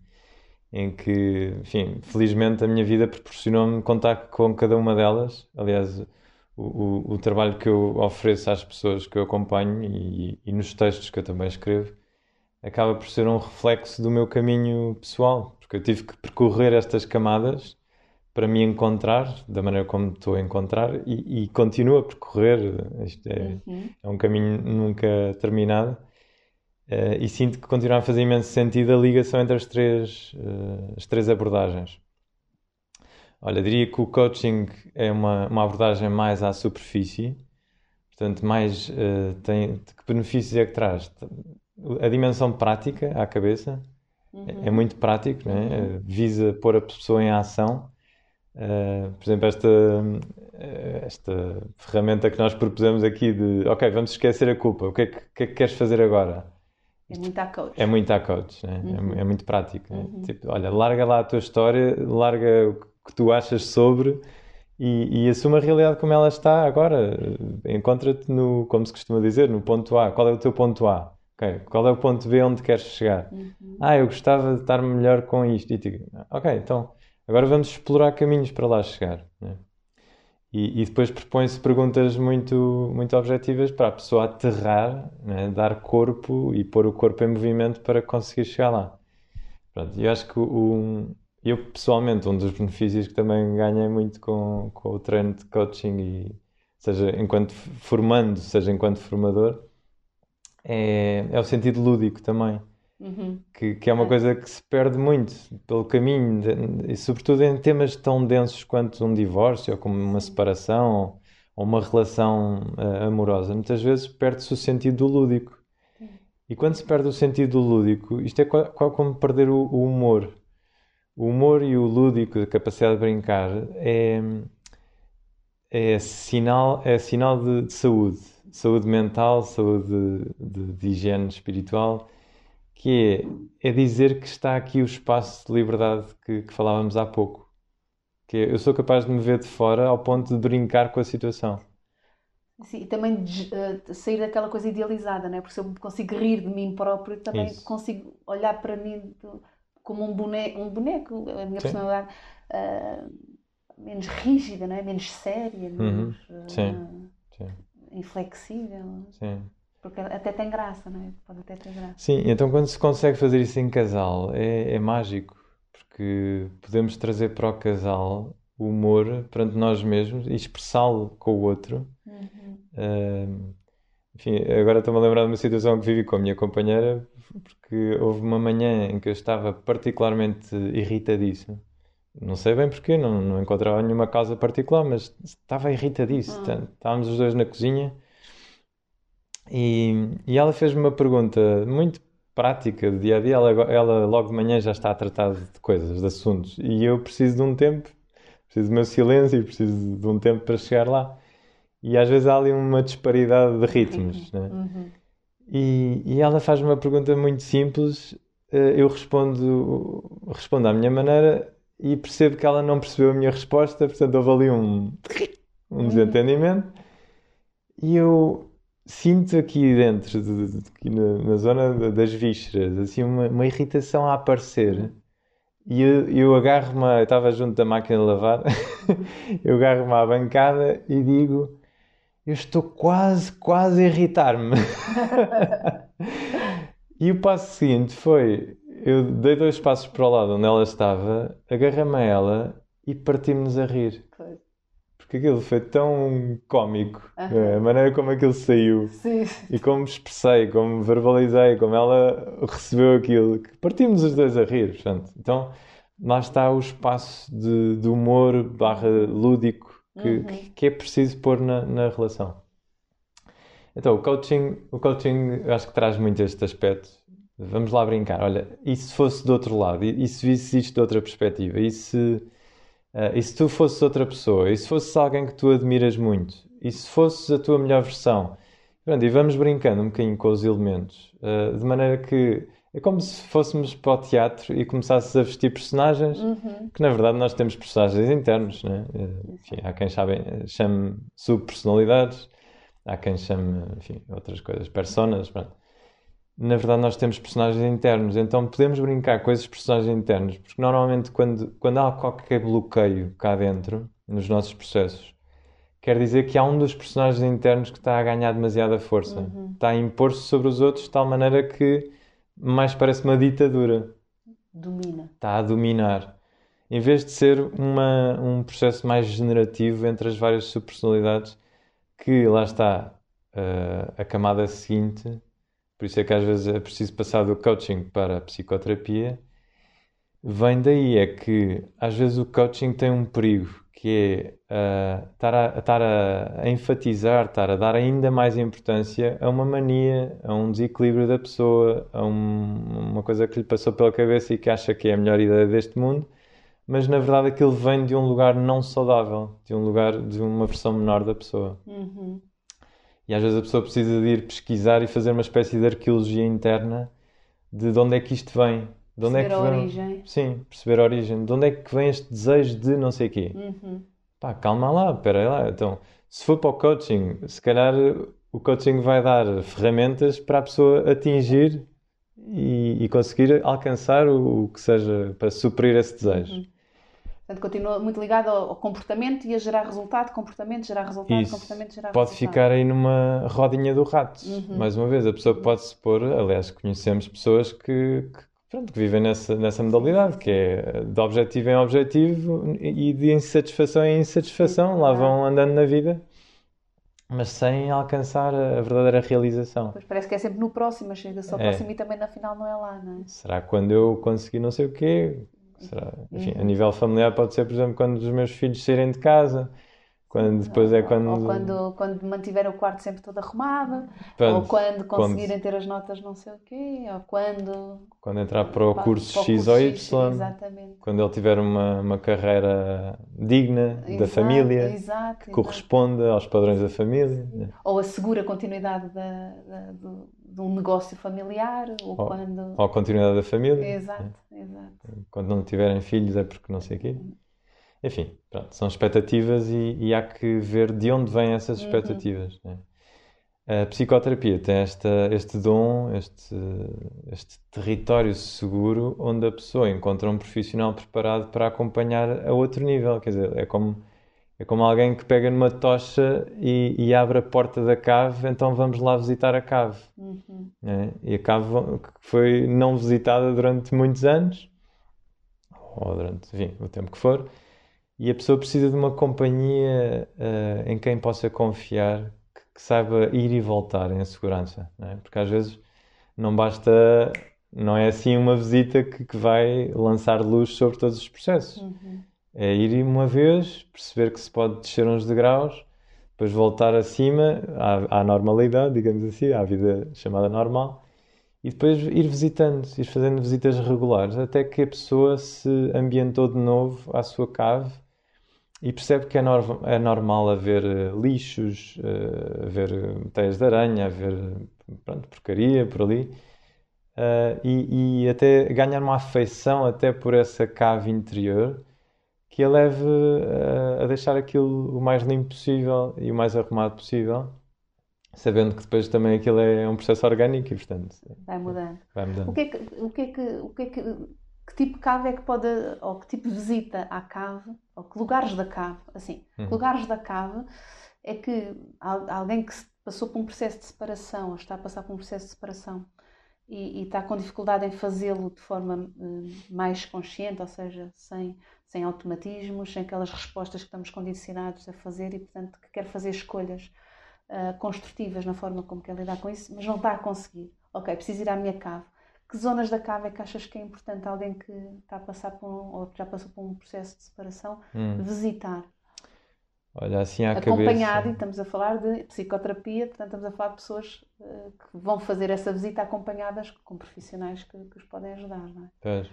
Em que, enfim, felizmente a minha vida proporcionou-me contato com cada uma delas. Aliás, o, o, o, trabalho que eu ofereço às pessoas que eu acompanho e, e, nos textos que eu também escrevo acaba por ser um reflexo do meu caminho pessoal, porque eu tive que percorrer estas camadas para me encontrar da maneira como estou a encontrar e, e continuo a percorrer. Isto é, uhum. é um caminho nunca terminado. Uh, e sinto que continua a fazer imenso sentido a ligação entre as três, uh, as três abordagens. Olha, diria que o coaching é uma, uma abordagem mais à superfície, portanto, mais uh, tem, que benefícios é que traz? A dimensão prática à cabeça é, uhum. é, muito prático, né? Visa pôr a pessoa em ação. Por exemplo, esta, esta ferramenta que nós propusemos aqui de ok, vamos esquecer a culpa, o que é que, que, é que queres fazer agora? É muito a coach. É muito a coach, né? É, uhum. é, é, muito prático. Né? Uhum. Tipo, olha, larga lá a tua história, larga que tu achas sobre e, e assuma a realidade como ela está agora. Encontra-te no, como se costuma dizer, no ponto A. Qual é o teu ponto A? Okay. Qual é o ponto B onde queres chegar? Uhum. Ah, eu gostava de estar melhor com isto. E digo, ok, então agora vamos explorar caminhos para lá chegar. Né? E, e, depois propõe-se perguntas muito, muito objetivas para a pessoa aterrar, né? dar corpo e pôr o corpo em movimento para conseguir chegar lá. Pronto, eu acho que o, eu, pessoalmente, um dos benefícios que também ganhei muito com, com o treino de coaching, e, seja enquanto formando, seja enquanto formador, é, é o sentido lúdico também. Uhum. Que, que é uma é. coisa que se perde muito pelo caminho, de, e sobretudo em temas tão densos quanto um divórcio, ou como uma separação, ou uma relação uh, amorosa. Muitas vezes perde-se o sentido do lúdico. E quando se perde o sentido do lúdico, isto é quase como perder o, o humor. O humor e o lúdico, a capacidade de brincar, é, é sinal, é sinal de, de saúde. Saúde mental, saúde de, de, higiene espiritual, que é, é dizer que está aqui o espaço de liberdade que, que falávamos há pouco. Que eu sou capaz de me ver de fora ao ponto de brincar com a situação. Sim, e também de, uh, sair daquela coisa idealizada, não é? Porque se eu consigo rir de mim próprio, também Isso. consigo olhar para mim como um boneco, um boneco a minha Sim. personalidade uh, menos rígida, não é? menos séria, uhum. menos uhum. Sim. Uh, inflexível. Sim. Porque até tem graça, não é? Pode até ter graça. Sim, então quando se consegue fazer isso em casal é, é mágico, porque podemos trazer para o casal o humor perante nós mesmos e expressá-lo com o outro. Uhum. Uh, enfim, agora estou-me a lembrar de uma situação que vivi com a minha companheira porque houve uma manhã em que eu estava particularmente irritadíssimo. Não sei bem porquê, não, não encontrava nenhuma causa particular, mas estava irritadíssimo. Hum. Estávamos os dois na cozinha e, e ela fez-me uma pergunta muito prática do dia a dia. Ela, ela logo de manhã já está a tratar de coisas, de assuntos, e eu preciso de um tempo, preciso do meu silêncio, preciso de um tempo para chegar lá. E às vezes há ali uma disparidade de ritmos. Uhum. Né? Uhum. E, e ela faz uma pergunta muito simples, eh, eu respondo, respondo à minha maneira e percebo que ela não percebeu a minha resposta, portanto houve ali um, um desentendimento. E eu sinto aqui dentro, de, de, aqui na, na, zona das vísceras, assim uma, uma irritação a aparecer. E eu, eu agarro-me, eu estava junto da máquina de lavar, eu agarro-me à bancada e digo: eu estou quase, quase a irritar-me. e o passo seguinte foi: eu dei dois passos para o lado onde ela estava, agarrei-me a ela e partimos-nos a rir. Porque aquilo foi tão cómico, uhum. a maneira como aquilo saiu sim, e como expressei, como verbalizei, como ela recebeu aquilo, que partimos os dois a rir. Portanto. Então lá está o espaço de, de humor barra lúdico que, uhum. que é preciso pôr na, na relação. Então, o coaching, o coaching acho que traz muito este aspecto. Vamos lá brincar. Olha, e se fosse do outro lado? E se visse isto de outra perspectiva? E se, uh, e se tu fosses outra pessoa? E se fosses alguém que tu admiras muito? E se fosses a tua melhor versão? Pronto, e vamos brincando um bocadinho com os elementos, uh, de maneira que é como se fôssemos para o teatro e começássemos a vestir personagens, uhum. que na verdade nós temos personagens internos, né? Enfim, há quem chame, chame subpersonalidades, há quem chame, enfim, outras coisas, personas, pronto. Na verdade nós temos personagens internos, então podemos brincar com esses personagens internos, porque normalmente quando, quando há qualquer bloqueio cá dentro, nos nossos processos, quer dizer que há um dos personagens internos que está a ganhar demasiada força, uhum. está a impor-se sobre os outros de tal maneira que mais parece uma ditadura. Domina. Está a dominar. Em vez de ser uma, um processo mais generativo entre as várias subpersonalidades, que lá está uh, a camada seguinte, por isso é que às vezes é preciso passar do coaching para a psicoterapia, vem daí, é que às vezes o coaching tem um perigo, que é uh, estar, a, estar a, enfatizar, estar a dar ainda mais importância a uma mania, a um desequilíbrio da pessoa, a um, uma coisa que lhe passou pela cabeça e que acha que é a melhor ideia deste mundo, mas na verdade aquilo vem de um lugar não saudável, de um lugar de uma versão menor da pessoa. Uhum. E às vezes a pessoa precisa de ir pesquisar e fazer uma espécie de arqueologia interna de, de onde é que isto vem, de onde perceber é que vem... a origem. Sim, perceber a origem. De onde é que vem este desejo de não sei quê? Uhum. Pá, calma lá, espera lá. Então, se for para o coaching, se calhar o coaching vai dar ferramentas para a pessoa atingir e, e conseguir alcançar o, o, que seja para suprir esse desejo. Uhum. Portanto, continua muito ligado ao, comportamento e a gerar resultado, comportamento, gerar resultado, Isso. comportamento, gerar pode resultado. ficar aí numa rodinha do rato. Uhum. Mais uma vez, a pessoa pode se pôr, aliás, conhecemos pessoas que, que pronto, que vivem nessa, nessa modalidade, que é de objetivo em objetivo e de insatisfação em insatisfação, lá vão andando na vida, mas sem alcançar a verdadeira realização. Pois parece que é sempre no próximo, chega-se ao é. próximo e também na final não é lá, não é? Será quando eu conseguir não sei o quê? Será? Enfim, uhum. a nível familiar pode ser, por exemplo, quando os meus filhos saírem de casa quando depois é quando... Ou quando, quando mantiver o quarto sempre todo arrumado, Pronto, ou quando conseguirem quando... ter as notas não sei o quê, ou quando... Quando entrar para o curso para, X ou Y, exatamente. quando ele tiver uma, uma carreira digna exato, da família, exato, que corresponda aos padrões da família. Né? Ou assegura a continuidade da, da, do, de um negócio familiar, ou, ou, quando... Ou a continuidade da família. Exato, né? exato. Quando não tiverem filhos é porque não sei o quê. Enfim, pronto, são expectativas e, e, há que ver de onde vêm essas uhum. expectativas. Uhum. Né? A psicoterapia tem esta, este dom, este, este território seguro onde a pessoa encontra um profissional preparado para acompanhar a outro nível. Quer dizer, é como, é como alguém que pega numa tocha e, e abre a porta da cave, então vamos lá visitar a cave. Uhum. Né? E a cave foi não visitada durante muitos anos, ou durante enfim, o tempo que for e a pessoa precisa de uma companhia uh, em quem possa confiar, que, que, saiba ir e voltar em segurança, é? porque às vezes não basta, não é assim uma visita que, que vai lançar luz sobre todos os processos. Uhum. É ir uma vez, perceber que se pode descer uns degraus, depois voltar acima à, à normalidade, digamos assim, à vida chamada normal, e depois ir visitando, ir fazendo visitas regulares, até que a pessoa se ambientou de novo à sua cave e percebe que é, no, é normal haver eh, lixos, uh, haver teias de aranha, haver pronto, porcaria por ali, uh, e, e, até ganhar uma afeição até por essa cave interior que a leve uh, a deixar aquilo o mais limpo possível e o mais arrumado possível, sabendo que depois também aquilo é um processo orgânico e portanto vai mudando. Vai mudando. O que é que, o que, é que, o que, é que que tipo de cave é que pode, ou que tipo de visita à cave, ou que lugares da cave, assim, uhum. lugares da cave é que alguém que passou por um processo de separação, ou está a passar por um processo de separação, e, e está com dificuldade em fazê-lo de forma uh, mais consciente, ou seja, sem, sem automatismos, sem aquelas respostas que estamos condicionados a fazer e, portanto, que quer fazer escolhas uh, construtivas na forma como quer lidar com isso, mas não está a conseguir. Ok, preciso ir à minha cave que zonas da cave é que achas que é importante alguém que está a passar por um, ou já passou por um processo de separação hum. visitar? Olha, assim à Acompanhado, cabeça... e estamos a falar de psicoterapia, portanto estamos a falar de pessoas uh, que vão fazer essa visita acompanhadas com profissionais que, que os podem ajudar, não é? Pois.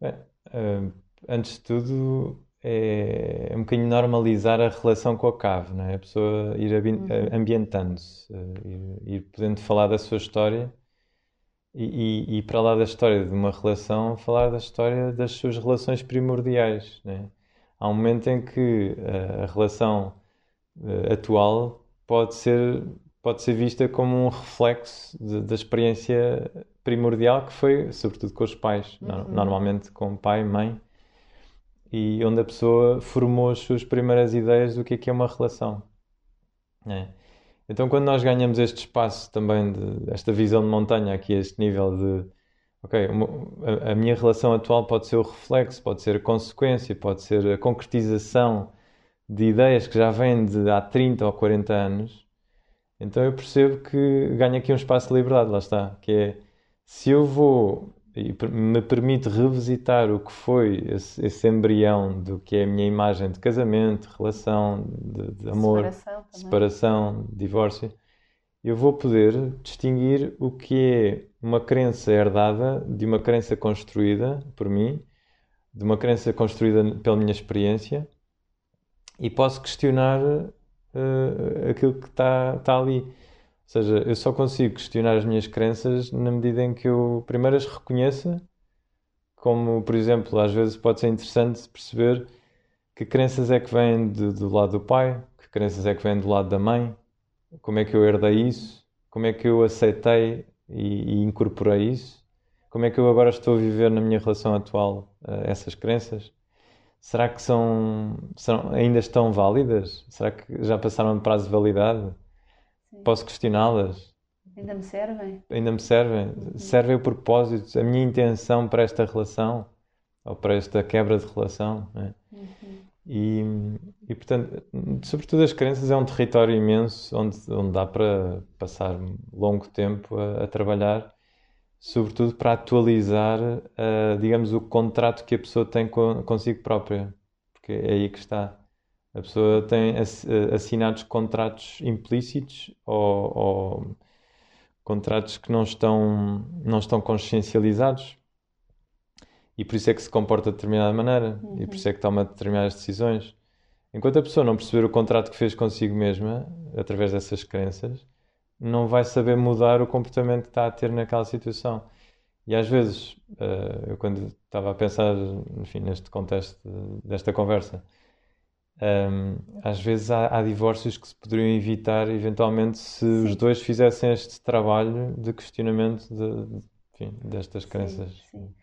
Bem, uh, antes de tudo, é, é um bocadinho normalizar a relação com a cave, não é? A pessoa ir uhum. ambientando-se, ir, ir podendo falar da sua história e, e, e, para lá da história de uma relação, falar da história das suas relações primordiais. Né? Há um momento em que a, a relação uh, atual pode ser, pode ser vista como um reflexo de, da experiência primordial que foi, sobretudo, com os pais, uhum. normalmente com pai e mãe, e onde a pessoa formou as suas primeiras ideias do que é, que é uma relação. Né? Então, quando nós ganhamos este espaço também, de, esta visão de montanha, aqui, este nível de. Ok, a, a, minha relação atual pode ser o reflexo, pode ser a consequência, pode ser a concretização de ideias que já vêm de há 30 ou 40 anos. Então, eu percebo que ganho aqui um espaço de liberdade, lá está. Que é se eu vou e me permite revisitar o que foi esse, esse, embrião do que é a minha imagem de casamento, relação, de, de amor, separação, separação, divórcio, eu vou poder distinguir o que é uma crença herdada de uma crença construída por mim, de uma crença construída pela minha experiência, e posso questionar uh, aquilo que está tá ali seja, eu só consigo questionar as minhas crenças na medida em que eu primeiro as reconheça, como, por exemplo, às vezes pode ser interessante perceber que crenças é que vêm de, do lado do pai, que crenças é que vêm do lado da mãe, como é que eu herdei isso, como é que eu aceitei e, e incorporei isso, como é que eu agora estou a viver na minha relação atual uh, essas crenças. Será que são, são, ainda estão válidas? Será que já passaram de prazo de validade? Posso questioná-las? Ainda me servem? Ainda me servem. Uhum. Servem o propósito, a minha intenção para esta relação ou para esta quebra de relação. Né? Uhum. E, e, portanto, sobretudo as crenças é um território imenso onde, onde dá para passar longo tempo a, a trabalhar, sobretudo para atualizar, uh, digamos, o contrato que a pessoa tem com, consigo própria, porque é aí que está. A pessoa tem eh, assinados contratos implícitos ou, ou, contratos que não estão, não estão consciencializados e por isso é que se comporta de determinada maneira uhum. e por isso é que toma determinadas decisões. Enquanto a pessoa não perceber o contrato que fez consigo mesma, através dessas crenças, não vai saber mudar o comportamento que está a ter naquela situação. E às vezes, eh, eu quando estava a pensar, enfim, neste contexto desta conversa, um, às vezes há, há, divórcios que se poderiam evitar eventualmente se sim. os dois fizessem este trabalho de questionamento de, de, enfim, destas crenças. Sim, sim.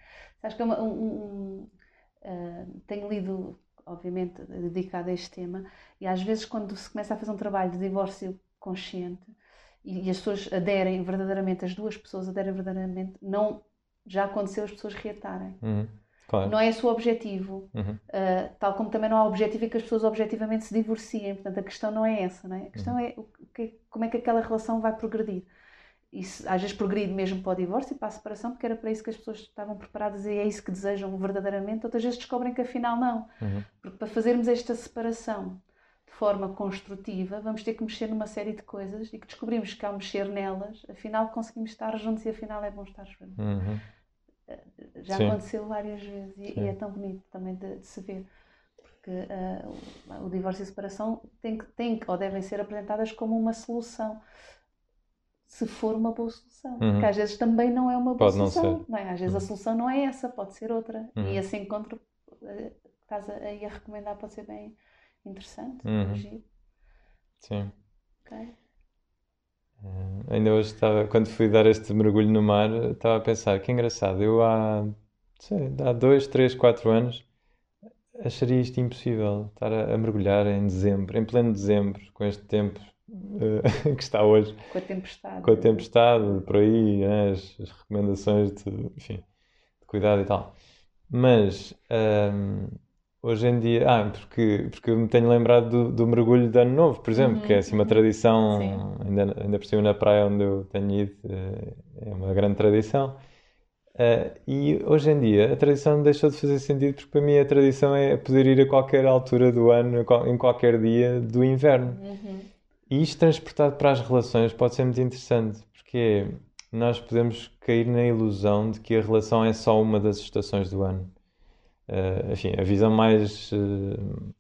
Acho que é uma, um, um, uh, tenho lido, obviamente, dedicado a este tema, e às vezes quando se começa a fazer um trabalho de divórcio consciente e, e as pessoas aderem verdadeiramente, as duas pessoas aderem verdadeiramente, não já aconteceu as pessoas reatarem. Uhum. Claro. Não é esse o objetivo. Uhum. Uh, tal como também não há objetivo que as pessoas objetivamente se divorciem. Portanto, a questão não é essa. Não é? A questão uhum. é que, como é que aquela relação vai progredir. Às vezes progride mesmo para o divórcio e para a separação, porque era para isso que as pessoas estavam preparadas e é isso que desejam verdadeiramente. Outras vezes descobrem que afinal não. Uhum. Porque para fazermos esta separação de forma construtiva, vamos ter que mexer numa série de coisas e que descobrimos que ao mexer nelas, afinal conseguimos estar juntos e afinal é bom estar juntos. Já Sim. aconteceu várias vezes e, e, é tão bonito também de, de se ver porque uh, o divórcio e a separação tem que, tem ou devem ser apresentadas como uma solução se for uma boa solução uhum. porque às vezes também não é uma boa pode solução não, não é? às vezes uhum. a solução não é essa pode ser outra uhum. e esse encontro uh, que estás aí a recomendar pode ser bem interessante uhum. Sim ok Uh, ainda hoje estava, quando fui dar este mergulho no mar, estava a pensar que engraçado, eu há, sei, há dois, três, quatro anos acharia isto impossível, estar a, a mergulhar em dezembro, em pleno dezembro, com este tempo uh, que está hoje. Com a tempestade. Com a tempestade, por aí, né, as, as, recomendações de, enfim, de cuidado e tal. Mas um, hoje em dia. Ah, porque, porque eu me tenho lembrado do, do mergulho de Ano Novo, por exemplo, uhum, que é assim uma uhum. tradição, ainda, ainda por cima na praia onde eu tenho ido, eh, é uma grande tradição. Uh, e hoje em dia a tradição deixou de fazer sentido porque para mim a tradição é poder ir a qualquer altura do ano, em qualquer dia do inverno. Uhum. E isto transportado para as relações pode ser muito interessante porque nós podemos cair na ilusão de que a relação é só uma das estações do ano uh, enfim, a visão mais, uh,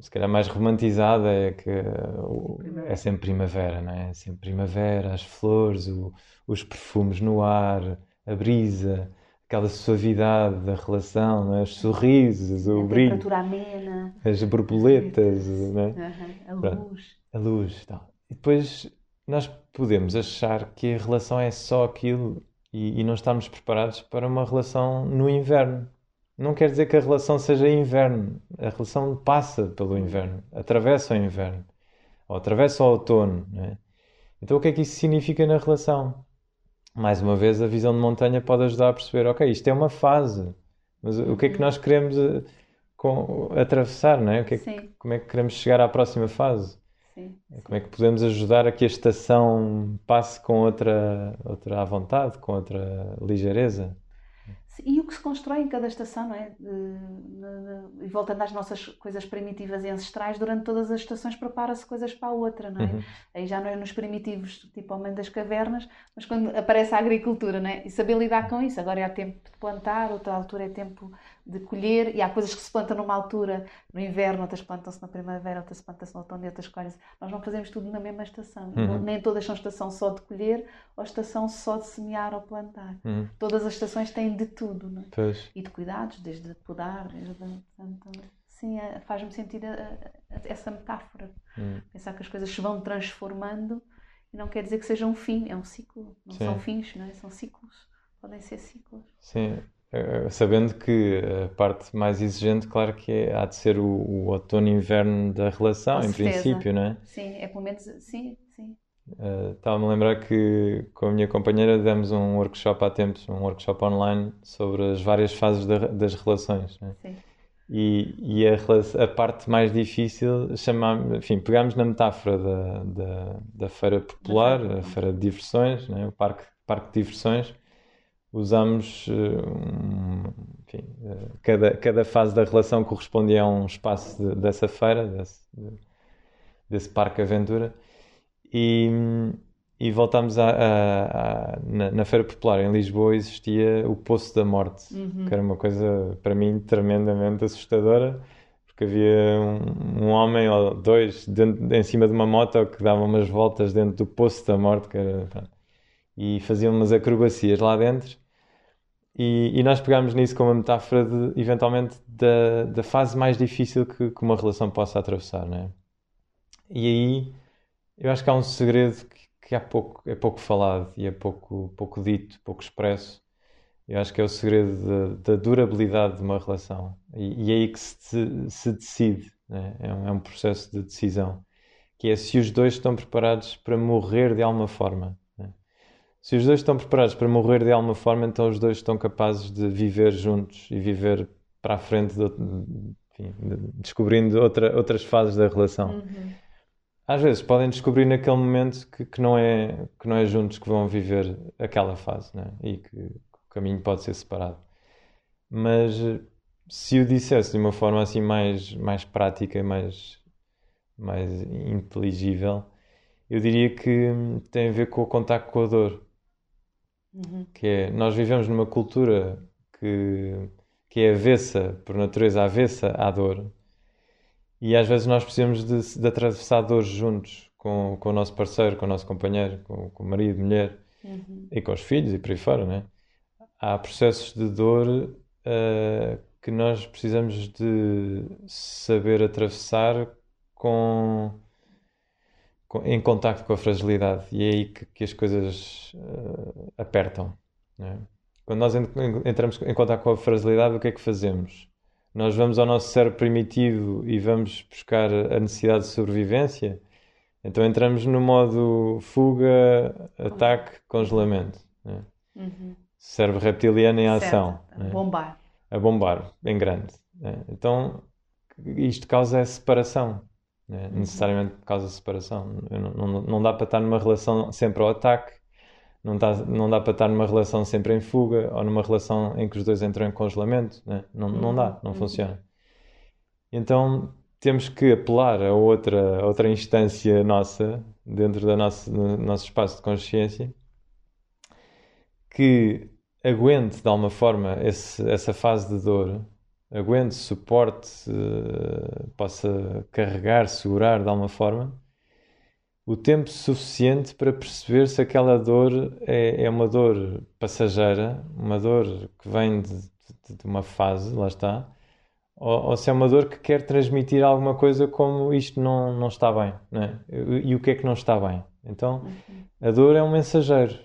se calhar mais romantizada é que uh, é sempre primavera, não é? É sempre primavera, as flores, o, os perfumes no ar, a brisa, aquela suavidade da relação, é? os sorrisos, o a brilho. temperatura amena. As borboletas, é? Uhum. A luz. A luz tal. E depois nós podemos achar que a relação é só aquilo e, e não estamos preparados para uma relação no inverno. Não quer dizer que a relação seja inverno. A relação passa pelo inverno, atravessa o inverno, ou atravessa o outono. É? Então, o que é que isso significa na relação? Mais uma vez, a visão de montanha pode ajudar a perceber: ok, isto é uma fase, mas o que é que nós queremos eh, com, atravessar? Não é? O que é que, como é que queremos chegar à próxima fase? Sim, sim. Como é que podemos ajudar a que a estação passe com outra, outra à vontade, com outra ligeireza? E o que se constrói em cada estação, não é? E voltando às nossas coisas primitivas e ancestrais, durante todas as estações prepara-se coisas para a outra, não é? Uhum. Aí já não é nos primitivos, tipo Homem das Cavernas, mas quando aparece a agricultura, não é? E saber lidar com isso. Agora é tempo de plantar, outra altura é tempo de colher, e há coisas que se plantam numa altura, no inverno, outras plantam-se na primavera, outras plantam-se no outono e outras coisas. Nós não fazemos tudo na mesma estação. Uhum. Nem todas são estação só de colher ou estação só de semear ou plantar. Uhum. Todas as estações têm de tudo, não é? E de cuidados, desde podar, desde... Portanto, sim, é, faz-me sentir a, a, essa metáfora. Uhum. Pensar que as coisas se vão transformando e não quer dizer que seja um fim, é um ciclo. Não sim. são fins, não é? São ciclos. Podem ser ciclos. Sim, eh, sabendo que a parte mais exigente, claro que é, há de ser o, o outono e inverno da relação, com em certeza. princípio, não é? Sim, é pelo menos, sim, sim. Uh, Estava-me a lembrar que com a minha companheira demos um workshop há tempos, um workshop online sobre as várias fases da, das relações. Né? Sim. E, e a, a, parte mais difícil, chamar, enfim, pegámos na metáfora da, da, da feira popular, a feira de diversões, né? o parque, parque de diversões, usamos eh, enfim, eh, cada, cada fase da relação correspondia a um espaço de, dessa feira, desse, desse parque aventura e, e voltámos a, a, a na, na, Feira Popular em Lisboa existia o Poço da Morte, uhum. que era uma coisa para mim tremendamente assustadora porque havia um, um homem ou dois dentro, em cima de uma moto que dava umas voltas dentro do Poço da Morte que era, e faziam umas acrobacias lá dentro. E, e, nós pegámos nisso como uma metáfora de, eventualmente, da, da fase mais difícil que, que, uma relação possa atravessar, né? E aí, eu acho que há um segredo que, que há pouco, é pouco falado e é pouco, pouco dito, pouco expresso. Eu acho que é o segredo da, da durabilidade de uma relação. E, e é aí que se, se decide, né? é, um, é um processo de decisão. Que é se os dois estão preparados para morrer de alguma forma. Se os dois estão preparados para morrer de alguma forma, então os dois estão capazes de viver juntos e viver para a frente, de, enfim, de, descobrindo outra, outras fases da relação. Uhum. Às vezes podem descobrir naquele momento que, que, não é, que não é juntos que vão viver aquela fase né? e que, que o caminho pode ser separado. Mas se o dissesse de uma forma assim mais, mais prática e mais, mais inteligível, eu diria que tem a ver com o contacto com a dor. Uhum. Que é, nós vivemos numa cultura que, que é avessa, por natureza avessa à dor. E às vezes nós precisamos de, de atravessar dores juntos, com, com o nosso parceiro, com o nosso companheiro, com, com o marido, mulher, uhum. e com os filhos e por aí fora, né? Há processos de dor uh, que nós precisamos de saber atravessar com em contacto com a fragilidade e é aí que, que as coisas uh, apertam. É? Quando nós entramos em contato com a fragilidade, o que é que fazemos? Nós vamos ao nosso cérebro primitivo e vamos buscar a necessidade de sobrevivência. Então entramos no modo fuga, ataque, congelamento. É? Uhum. Cérebro reptiliano em ação. A é? bombar. A bombar, em grande. É? Então isto causa a separação né? Uhum. necessariamente por causa da separação. Não, não, não, dá para estar numa relação sempre ao ataque, não, dá, não dá para estar numa relação sempre em fuga ou numa relação em que os dois entram em congelamento. Né? Não, não dá, não uhum. funciona. Então temos que apelar a outra, a outra instância nossa, dentro do nosso, do nosso espaço de consciência, que aguente de alguma forma esse, essa fase de dor aguente, suporte, uh, possa carregar, segurar de alguma forma, o tempo suficiente para perceber se aquela dor é, é uma dor passageira, uma dor que vem de, de, de uma fase, lá está, ou, ou, se é uma dor que quer transmitir alguma coisa como isto não, não está bem, não é? e, e o que é que não está bem. Então, a dor é um mensageiro.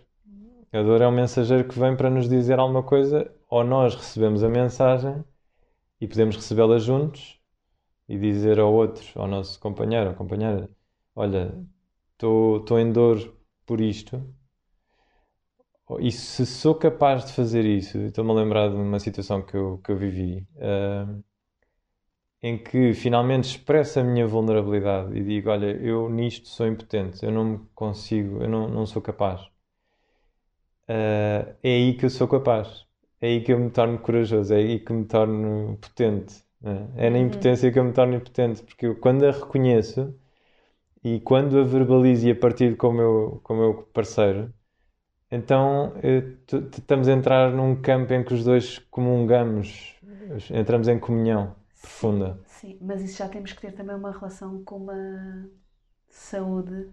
A dor é um mensageiro que vem para nos dizer alguma coisa, ou nós recebemos a mensagem e podemos recebê-la juntos e dizer ao outro, ao nosso companheiro ou companheira: Olha, estou em dor por isto. E se sou capaz de fazer isso, estou-me a lembrar de uma situação que eu, que eu vivi, uh, em que finalmente expresso a minha vulnerabilidade e digo: Olha, eu nisto sou impotente, eu não consigo, eu não, não sou capaz. Uh, é aí que eu sou capaz é aí que eu me torno corajoso, é aí que me torno potente. É? é na uhum. impotência que eu me torno impotente, porque eu, quando a reconheço e quando a verbalizo e a partilho com o meu, com o meu parceiro, então estamos a entrar num campo em que os dois comungamos, entramos em comunhão profunda. Sim, mas isso já temos que ter também uma relação com uma saúde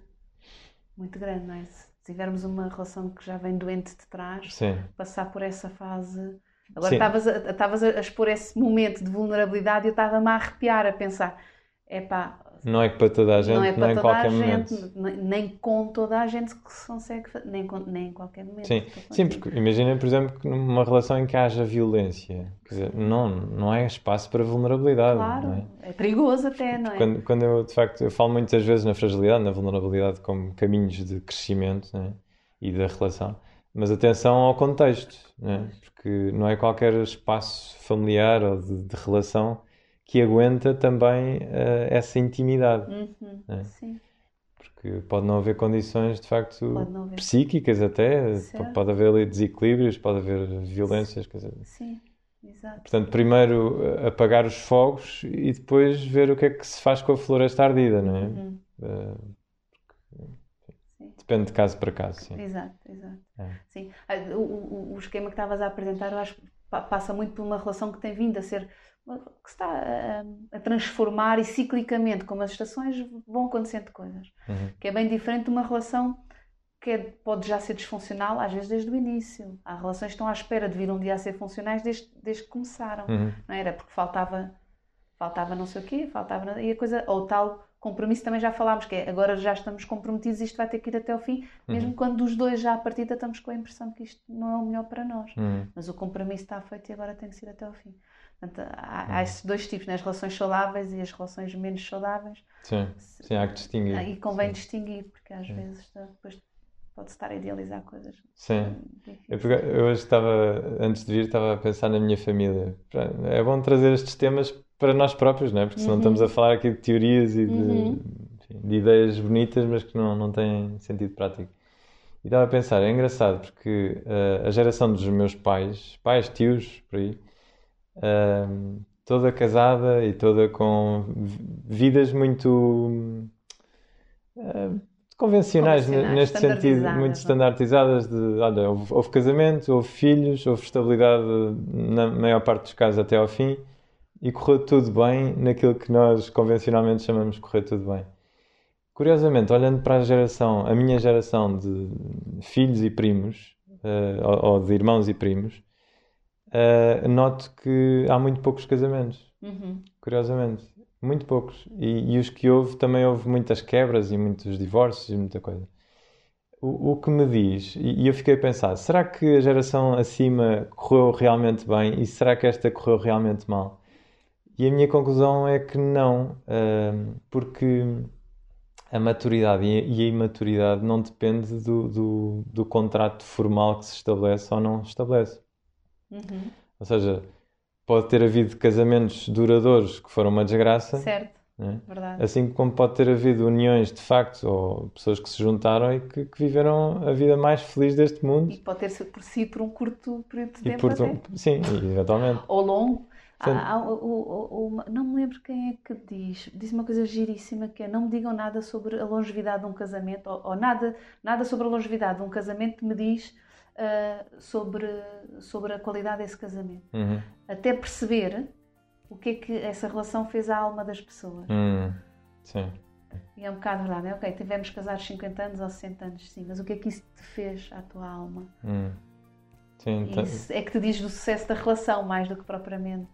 muito grande, não é? Tivermos uma relação que já vem doente de trás, Sim. passar por essa fase. Agora estavas a, a, expor esse momento de vulnerabilidade e eu estava-me a arrepiar, a pensar: é pá, não é para toda a gente, não é para toda a gente, momento. nem com toda a gente que se consegue fazer, nem, com, nem em qualquer momento. Sim, Sim porque imagina, por exemplo, que numa relação em que haja violência, quer dizer, não, não é espaço para vulnerabilidade. Claro, é? é? perigoso até, não é? Quando, quando eu, de facto, eu falo muitas vezes na fragilidade, na vulnerabilidade como caminhos de crescimento é? e da relação, mas atenção ao contexto, não é? porque não é qualquer espaço familiar ou de, de relação que aguenta também uh, essa intimidade. Uhum, né? Sim. Porque pode não haver condições, de facto, psíquicas até, certo. pode haver ali desequilíbrios, pode haver violências. Quer dizer. Sim, exato. Portanto, primeiro eh, apagar os fogos e depois ver o que é que se faz com a floresta ardida, não é? Uhum. Uh, Depende de caso para caso, sim. Exato, exato. É. Sim. Ah, o, o, o esquema que estavas a apresentar, eu acho que passa muito por uma relação que tem vindo a ser que está a, a, transformar e ciclicamente, como as estações, vão acontecendo coisas. Uhum. Que é bem diferente de uma relação que é, pode já ser disfuncional, às vezes desde o início. Há relações que estão à espera de vir um dia a ser funcionais desde, desde que começaram. Uhum. Não era porque faltava, faltava não sei o quê, faltava. E a coisa, ou tal compromisso também já falámos, que é agora já estamos comprometidos, isto vai ter que ir até ao fim, uhum. mesmo quando dos dois já à partida estamos com a impressão que isto não é o melhor para nós. Uhum. Mas o compromisso está feito e agora tem que ser até ao fim. Portanto, há, há, uhum. esses dois tipos, né? as relações saudáveis e as relações menos saudáveis. Sim, sim há que distinguir. E convém sim. distinguir, porque às sim. vezes depois pode estar a idealizar coisas. Sim. Eu, eu, hoje estava, antes de vir, estava a pensar na minha família. É bom trazer estes temas para nós próprios, não é? Porque senão uhum. estamos a falar aqui de teorias e de, uhum. enfim, de, ideias bonitas, mas que não, não têm sentido prático. E estava a pensar, é engraçado porque uh, a geração dos meus pais, pais, tios, por aí, uh, toda casada e toda com vidas muito uh, convencionais, neste sentido, muito standardizadas de, olha, houve, houve, casamento, houve filhos, houve estabilidade na maior parte dos casos até ao fim e correu tudo bem naquilo que nós convencionalmente chamamos de correr tudo bem. Curiosamente, olhando para a geração, a minha geração de filhos e primos, uh, ou, ou, de irmãos e primos, uh, noto que há muito poucos casamentos. Uhum. Curiosamente, muito poucos. E, e, os que houve, também houve muitas quebras e muitos divórcios e muita coisa. O, o que me diz, e, e eu fiquei a pensar, será que a geração acima correu realmente bem e será que esta correu realmente mal? E a minha conclusão é que não, porque a maturidade e a imaturidade não depende do, do, do contrato formal que se estabelece ou não estabelece. Uhum. Ou seja, pode ter havido casamentos duradouros que foram uma desgraça. Certo. Né? Verdade. Assim como pode ter havido uniões de facto ou pessoas que se juntaram e que, que viveram a vida mais feliz deste mundo. E pode ter sido por si por um curto período de tempo. Um, sim, eventualmente. ou longo. Há, há, o, o, o, não me lembro quem é que diz, diz uma coisa giríssima que é não me digam nada sobre a longevidade de um casamento, ou, ou nada, nada sobre a longevidade de um casamento me diz uh, sobre, sobre a qualidade desse casamento. Uhum. Até perceber o que é que essa relação fez à alma das pessoas. Hum, sim. E é um bocado verdade, é ok, tivemos casados 50 anos ou 60 anos, sim, mas o que é que isso te fez à tua alma? Hum. Sim, isso é que te diz do sucesso da relação, mais do que propriamente.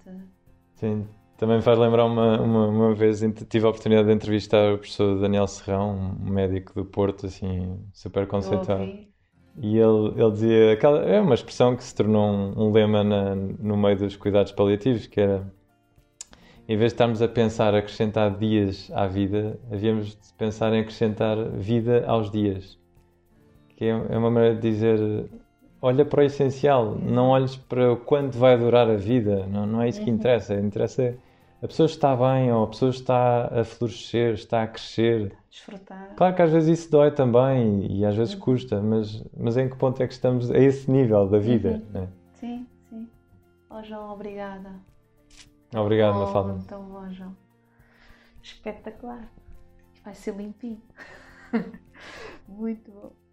Sim, também me faz lembrar uma, uma, uma vez tive a oportunidade de entrevistar o professor Daniel Serrão, um médico do Porto, assim, super conceituado. E ele, ele dizia, aquela, é uma expressão que se tornou um, um lema na, no meio dos cuidados paliativos, que era em vez de estarmos a pensar acrescentar dias à vida, havíamos de pensar em acrescentar vida aos dias. Que é, é uma maneira de dizer, olha para o essencial, não olhes para o quanto vai durar a vida, não, não é isso que uhum. interessa. Interessa a pessoa está bem ou a pessoa está a florescer, está a crescer. Desfrutar. Claro que às vezes isso dói também e às vezes uhum. custa, mas, mas em que ponto é que estamos a esse nível da vida? Uhum. Né? Sim, sim. Oh, João, obrigada. Obrigado, oh, Mafalda. Então, bom, João. Espetacular. Vai ser limpinho. Muito bom.